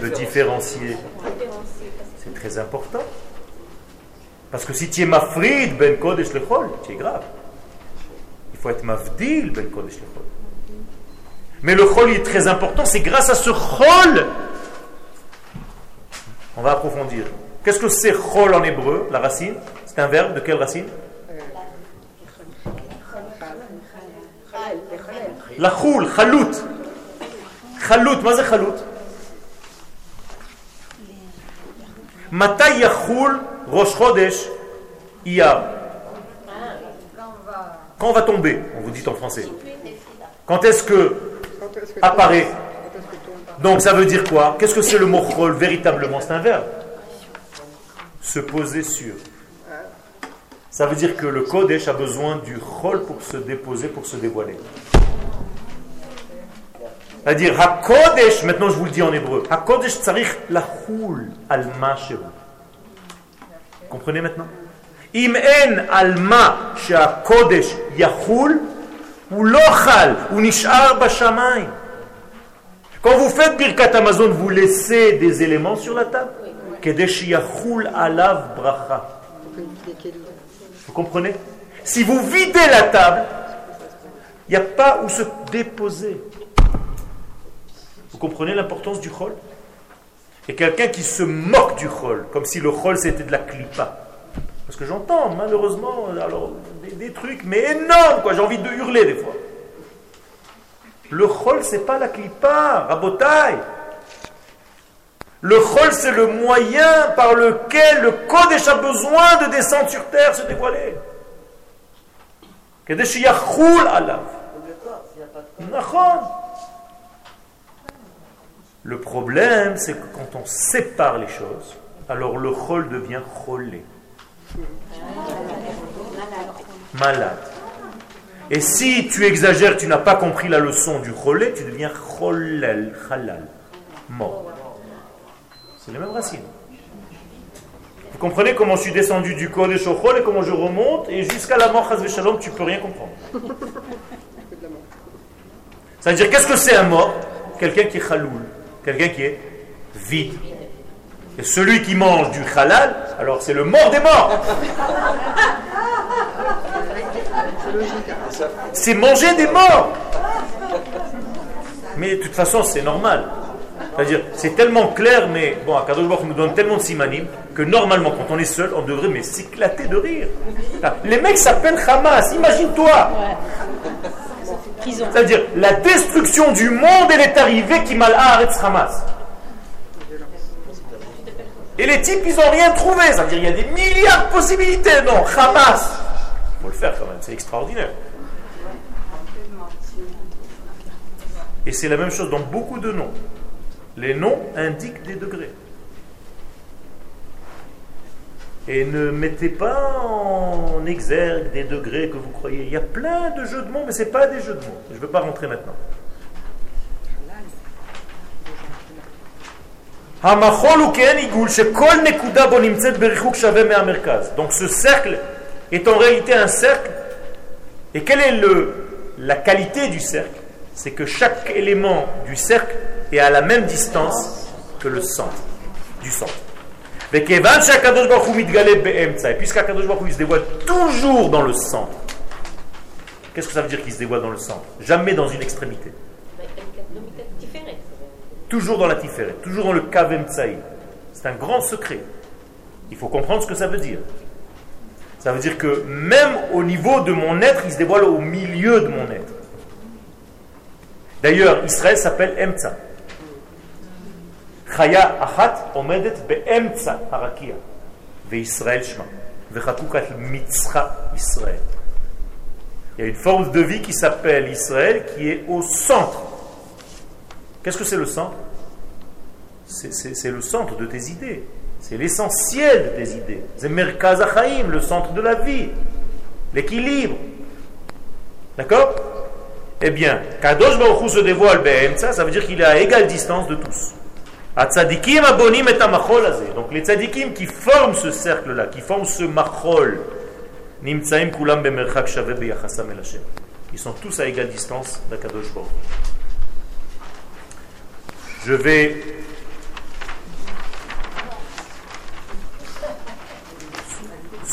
Speaker 1: le différencier. C'est très important. Parce que si tu es mafrid ben Kodesh le Chol, tu es grave. Il faut être mafdil ben Kodesh le Chol. Mais le chol est très important, c'est grâce à ce chol. On va approfondir. Qu'est-ce que c'est chol en hébreu, la racine? C'est un verbe de quelle racine? La khoul, khalout. Khalout, mais c'est khalout. Mata yachoul rosh chodesh. Quand on va tomber, on vous dit en français. Quand est-ce que apparaît Donc ça veut dire quoi? Qu'est-ce que c'est le mot chol véritablement? C'est un verbe. Se poser sur. Ça veut dire que le Kodesh a besoin du chol pour se déposer, pour se dévoiler. C'est-à-dire, maintenant je vous le dis en hébreu, HaKodesh tsarich lachul al Vous Comprenez maintenant? Im en al ma kodesh ou lochal, ou nishar bashamayim. Quand vous faites Birkat Amazon, vous laissez des éléments sur la table. Vous comprenez? Si vous videz la table, il n'y a pas où se déposer. Vous comprenez l'importance du chol? Et quelqu'un qui se moque du chol, comme si le chol c'était de la clipa. Parce que j'entends malheureusement alors, des, trucs, mais énormes, quoi. J'ai envie de hurler des fois. Le chol, c'est pas la clipa, rabotaille. Le chol, c'est le moyen par lequel le Kodesh a besoin de descendre sur terre, se dévoiler. Kadesh yachul alav. Le problème, c'est que quand on sépare les choses, alors le chol devient cholé. Malade. Et si tu exagères, tu n'as pas compris la leçon du cholé, tu deviens cholel, halal, mort. C'est les mêmes racines. Vous comprenez comment je suis descendu du Kodesh au Chol et comment je remonte, et jusqu'à la mort, Shalom, tu peux rien comprendre. C'est-à-dire, qu'est-ce que c'est un mort? Quelqu'un qui est chaloul, quelqu'un qui est vide. Et celui qui mange du halal, alors c'est le mort des morts. C'est manger des morts. Mais de toute façon, c'est normal. C'est-à-dire, c'est tellement clair, mais bon, Akadosh Baruch nous donne tellement de simanim que normalement, quand on est seul, on devrait mais s'éclater de rire. Les mecs s'appellent Hamas, imagine-toi. C'est-à-dire, la destruction du monde, elle est arrivée qui mal Hamas. Et les types, ils n'ont rien trouvé. C'est-à-dire, il y a des milliards de possibilités. Non, Hamas. Il faut le faire quand même, c'est extraordinaire. Et c'est la même chose dans beaucoup de noms. Les noms indiquent des degrés. Et ne mettez pas en exergue des degrés que vous croyez. Il y a plein de jeux de mots, mais ce n'est pas des jeux de mots. Je ne veux pas rentrer maintenant. Donc ce cercle est en réalité un cercle. Et quelle est la qualité du cercle? C'est que chaque élément du cercle est à la même distance que le centre du centre. Et puisqu'Akadosh Baruch il se dévoile toujours dans le centre, qu'est-ce que ça veut dire qu'il se dévoile dans le centre? Jamais dans une extrémité. Toujours dans la tiferet, toujours dans le kavem C'est un grand secret. Il faut comprendre ce que ça veut dire. Ça veut dire que même au niveau de mon être, il se dévoile au milieu de mon être. D'ailleurs, Israël s'appelle Emtsa. Chaya achat omedet be'emtsa harakia. Shma. Israël. Il y a une forme de vie qui s'appelle Israël qui est au centre. Qu'est-ce que c'est le centre? C'est le centre de tes idées. C'est l'essentiel de tes idées. C'est le centre de la vie. L'équilibre. D'accord? Eh bien, Kadosh Baruch se dévoile ça, ça veut dire qu'il est à égale distance de tous. Donc les tzadikim qui forment ce cercle-là, qui forment ce machol, ils sont tous à égale distance d'Akadosh Baruch. Je vais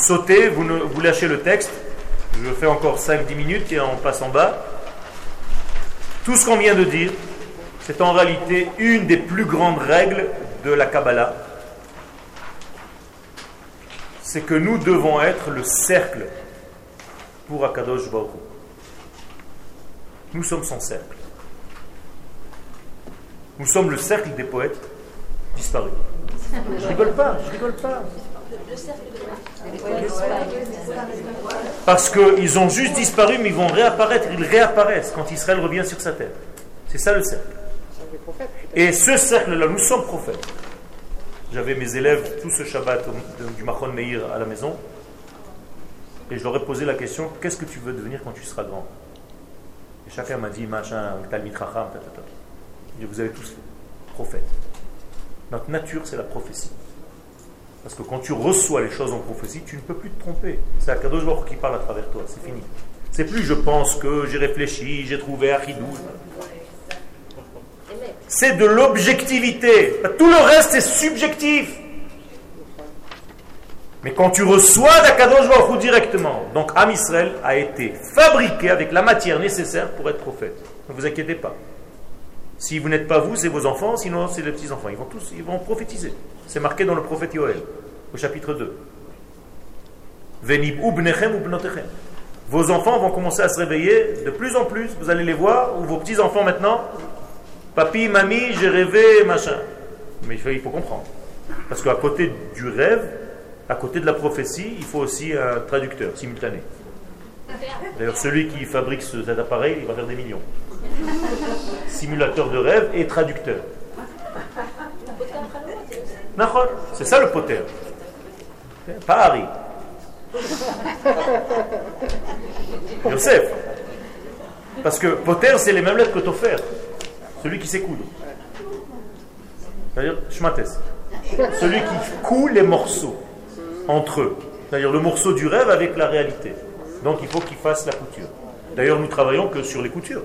Speaker 1: sauter, vous, vous lâchez le texte. Je fais encore 5-10 minutes et on passe en bas. Tout ce qu'on vient de dire, c'est en réalité une des plus grandes règles de la Kabbalah. C'est que nous devons être le cercle pour Akadosh Baruch. Nous sommes son cercle. Nous sommes le cercle des poètes disparus. Je rigole pas, je rigole pas. Parce qu'ils ont juste disparu, mais ils vont réapparaître. Ils réapparaissent quand Israël revient sur sa terre. C'est ça le cercle. Et ce cercle-là, nous sommes prophètes. J'avais mes élèves tout ce Shabbat du Machon Meir à la maison. Et je leur ai posé la question qu'est-ce que tu veux devenir quand tu seras grand? Et chacun m'a dit machin, Talmid Chacham, vous avez tous prophètes. Notre nature, c'est la prophétie. Parce que quand tu reçois les choses en prophétie, tu ne peux plus te tromper. C'est Akadosh Baruch qui parle à travers toi, c'est fini. C'est plus je pense que j'ai réfléchi, j'ai trouvé Achidou. C'est de l'objectivité. Tout le reste est subjectif. Mais quand tu reçois d'Akadosh Baruch directement, donc Am a été fabriqué avec la matière nécessaire pour être prophète. Ne vous inquiétez pas. Si vous n'êtes pas vous, c'est vos enfants, sinon c'est les petits-enfants. Ils vont tous ils vont prophétiser. C'est marqué dans le prophète Yoel, au chapitre 2. Vos enfants vont commencer à se réveiller de plus en plus. Vous allez les voir, ou vos petits-enfants maintenant. Papi, mamie, j'ai rêvé, machin. Mais il faut comprendre. Parce qu'à côté du rêve, à côté de la prophétie, il faut aussi un traducteur simultané. D'ailleurs, celui qui fabrique cet appareil, il va faire des millions simulateur de rêve et traducteur. C'est ça le poter. Pas Harry. Yosef. Parce que poter, c'est les mêmes lettres que Tofer. Celui qui s'écoule. C'est-à-dire Shmates. Celui qui coule les morceaux entre eux. C'est-à-dire le morceau du rêve avec la réalité. Donc il faut qu'il fasse la couture. D'ailleurs, nous travaillons que sur les coutures.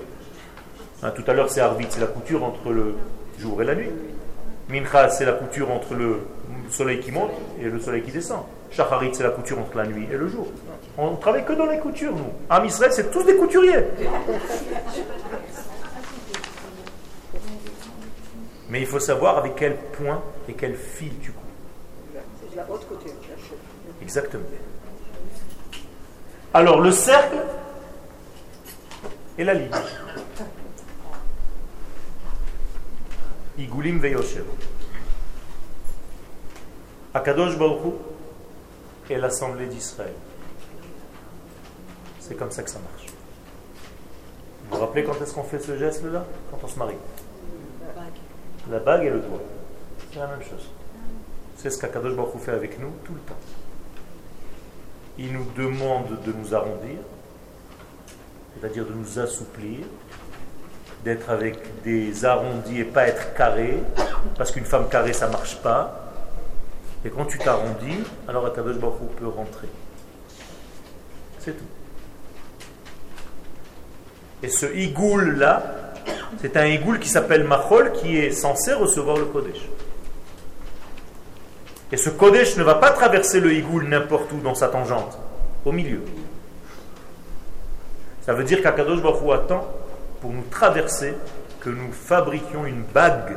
Speaker 1: Hein, tout à l'heure, c'est Arvit, c'est la couture entre le jour et la nuit. Mincha, c'est la couture entre le soleil qui monte et le soleil qui descend. Shacharit, c'est la couture entre la nuit et le jour. On ne travaille que dans les coutures, nous. Am Israël, c'est tous des couturiers. Mais il faut savoir avec quel point et quel fil tu coupes. C'est de la haute couture. Exactement. Alors, le cercle et la ligne. Igoulim Veyosher. Akadosh Baruch et l'Assemblée d'Israël. C'est comme ça que ça marche. Vous vous rappelez quand est-ce qu'on fait ce geste-là Quand on se marie. La bague et le doigt. C'est la même chose. C'est ce qu'Akadosh Baruch fait avec nous tout le temps. Il nous demande de nous arrondir, c'est-à-dire de nous assouplir, d'être avec des arrondis et pas être carré, parce qu'une femme carrée, ça marche pas. Et quand tu t'arrondis, alors Akadosh Baruch peut rentrer. C'est tout. Et ce igoul-là, c'est un igoul qui s'appelle Machol, qui est censé recevoir le Kodesh. Et ce Kodesh ne va pas traverser le igoul n'importe où dans sa tangente, au milieu. Ça veut dire qu'Akadosh Baruch attend pour nous traverser que nous fabriquions une bague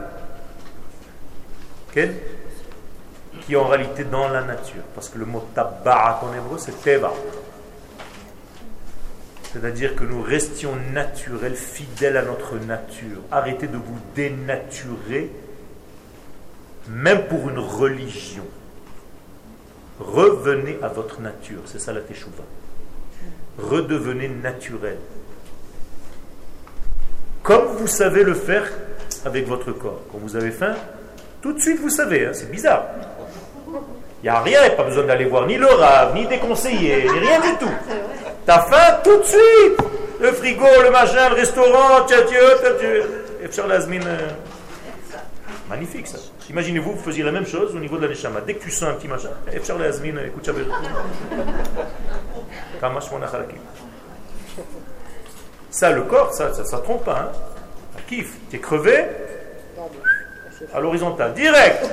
Speaker 1: qui est en réalité dans la nature. Parce que le mot tabarak en hébreu, c'est teva. C'est-à-dire que nous restions naturels, fidèles à notre nature. Arrêtez de vous dénaturer, même pour une religion. Revenez à votre nature. C'est ça la teshuva. Redevenez naturel comme vous savez le faire avec votre corps. Quand vous avez faim, tout de suite vous savez, hein, c'est bizarre. Il n'y a rien, pas besoin d'aller voir ni le rave, ni des conseillers, ni rien du tout. T'as faim tout de suite. Le frigo, le machin, le restaurant, tchè, tchè, euh, Magnifique ça. Imaginez-vous, vous faisiez la même chose au niveau de la neshama. Dès que tu sens un petit machin, écoute, ça, le corps, ça, ça, trompe pas. Hein. Kiff, tu es crevé à l'horizontale, direct.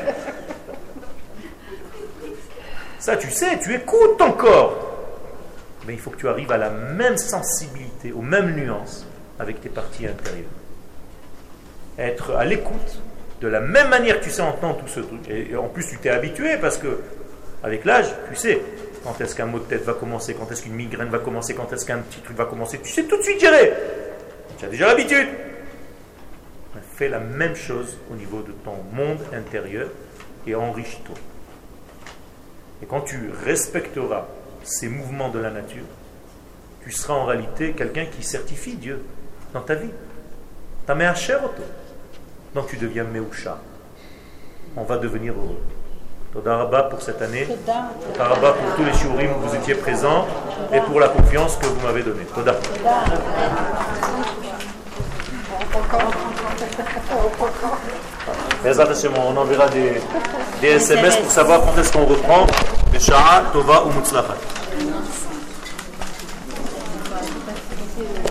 Speaker 1: Ça, tu sais, tu écoutes ton corps. Mais il faut que tu arrives à la même sensibilité, aux mêmes nuances avec tes parties intérieures. Être à l'écoute, de la même manière que tu sais entendre tout ce truc. Et en plus, tu t'es habitué parce que, avec l'âge, tu sais, quand est-ce qu'un mot de tête va commencer? Quand est-ce qu'une migraine va commencer? Quand est-ce qu'un petit truc va commencer? Tu sais tout de suite gérer. Tu as déjà l'habitude. Fais la même chose au niveau de ton monde intérieur et enrichis-toi. Et quand tu respecteras ces mouvements de la nature, tu seras en réalité quelqu'un qui certifie Dieu dans ta vie. Ta mère auto. Donc tu deviens Meusha. On va devenir heureux. Toda pour cette année. Toda pour tous les shiurim où vous étiez présents et pour la confiance que vous m'avez donnée. Toda. on enverra des, des SMS pour savoir quand est-ce qu'on reprend. Tova ou.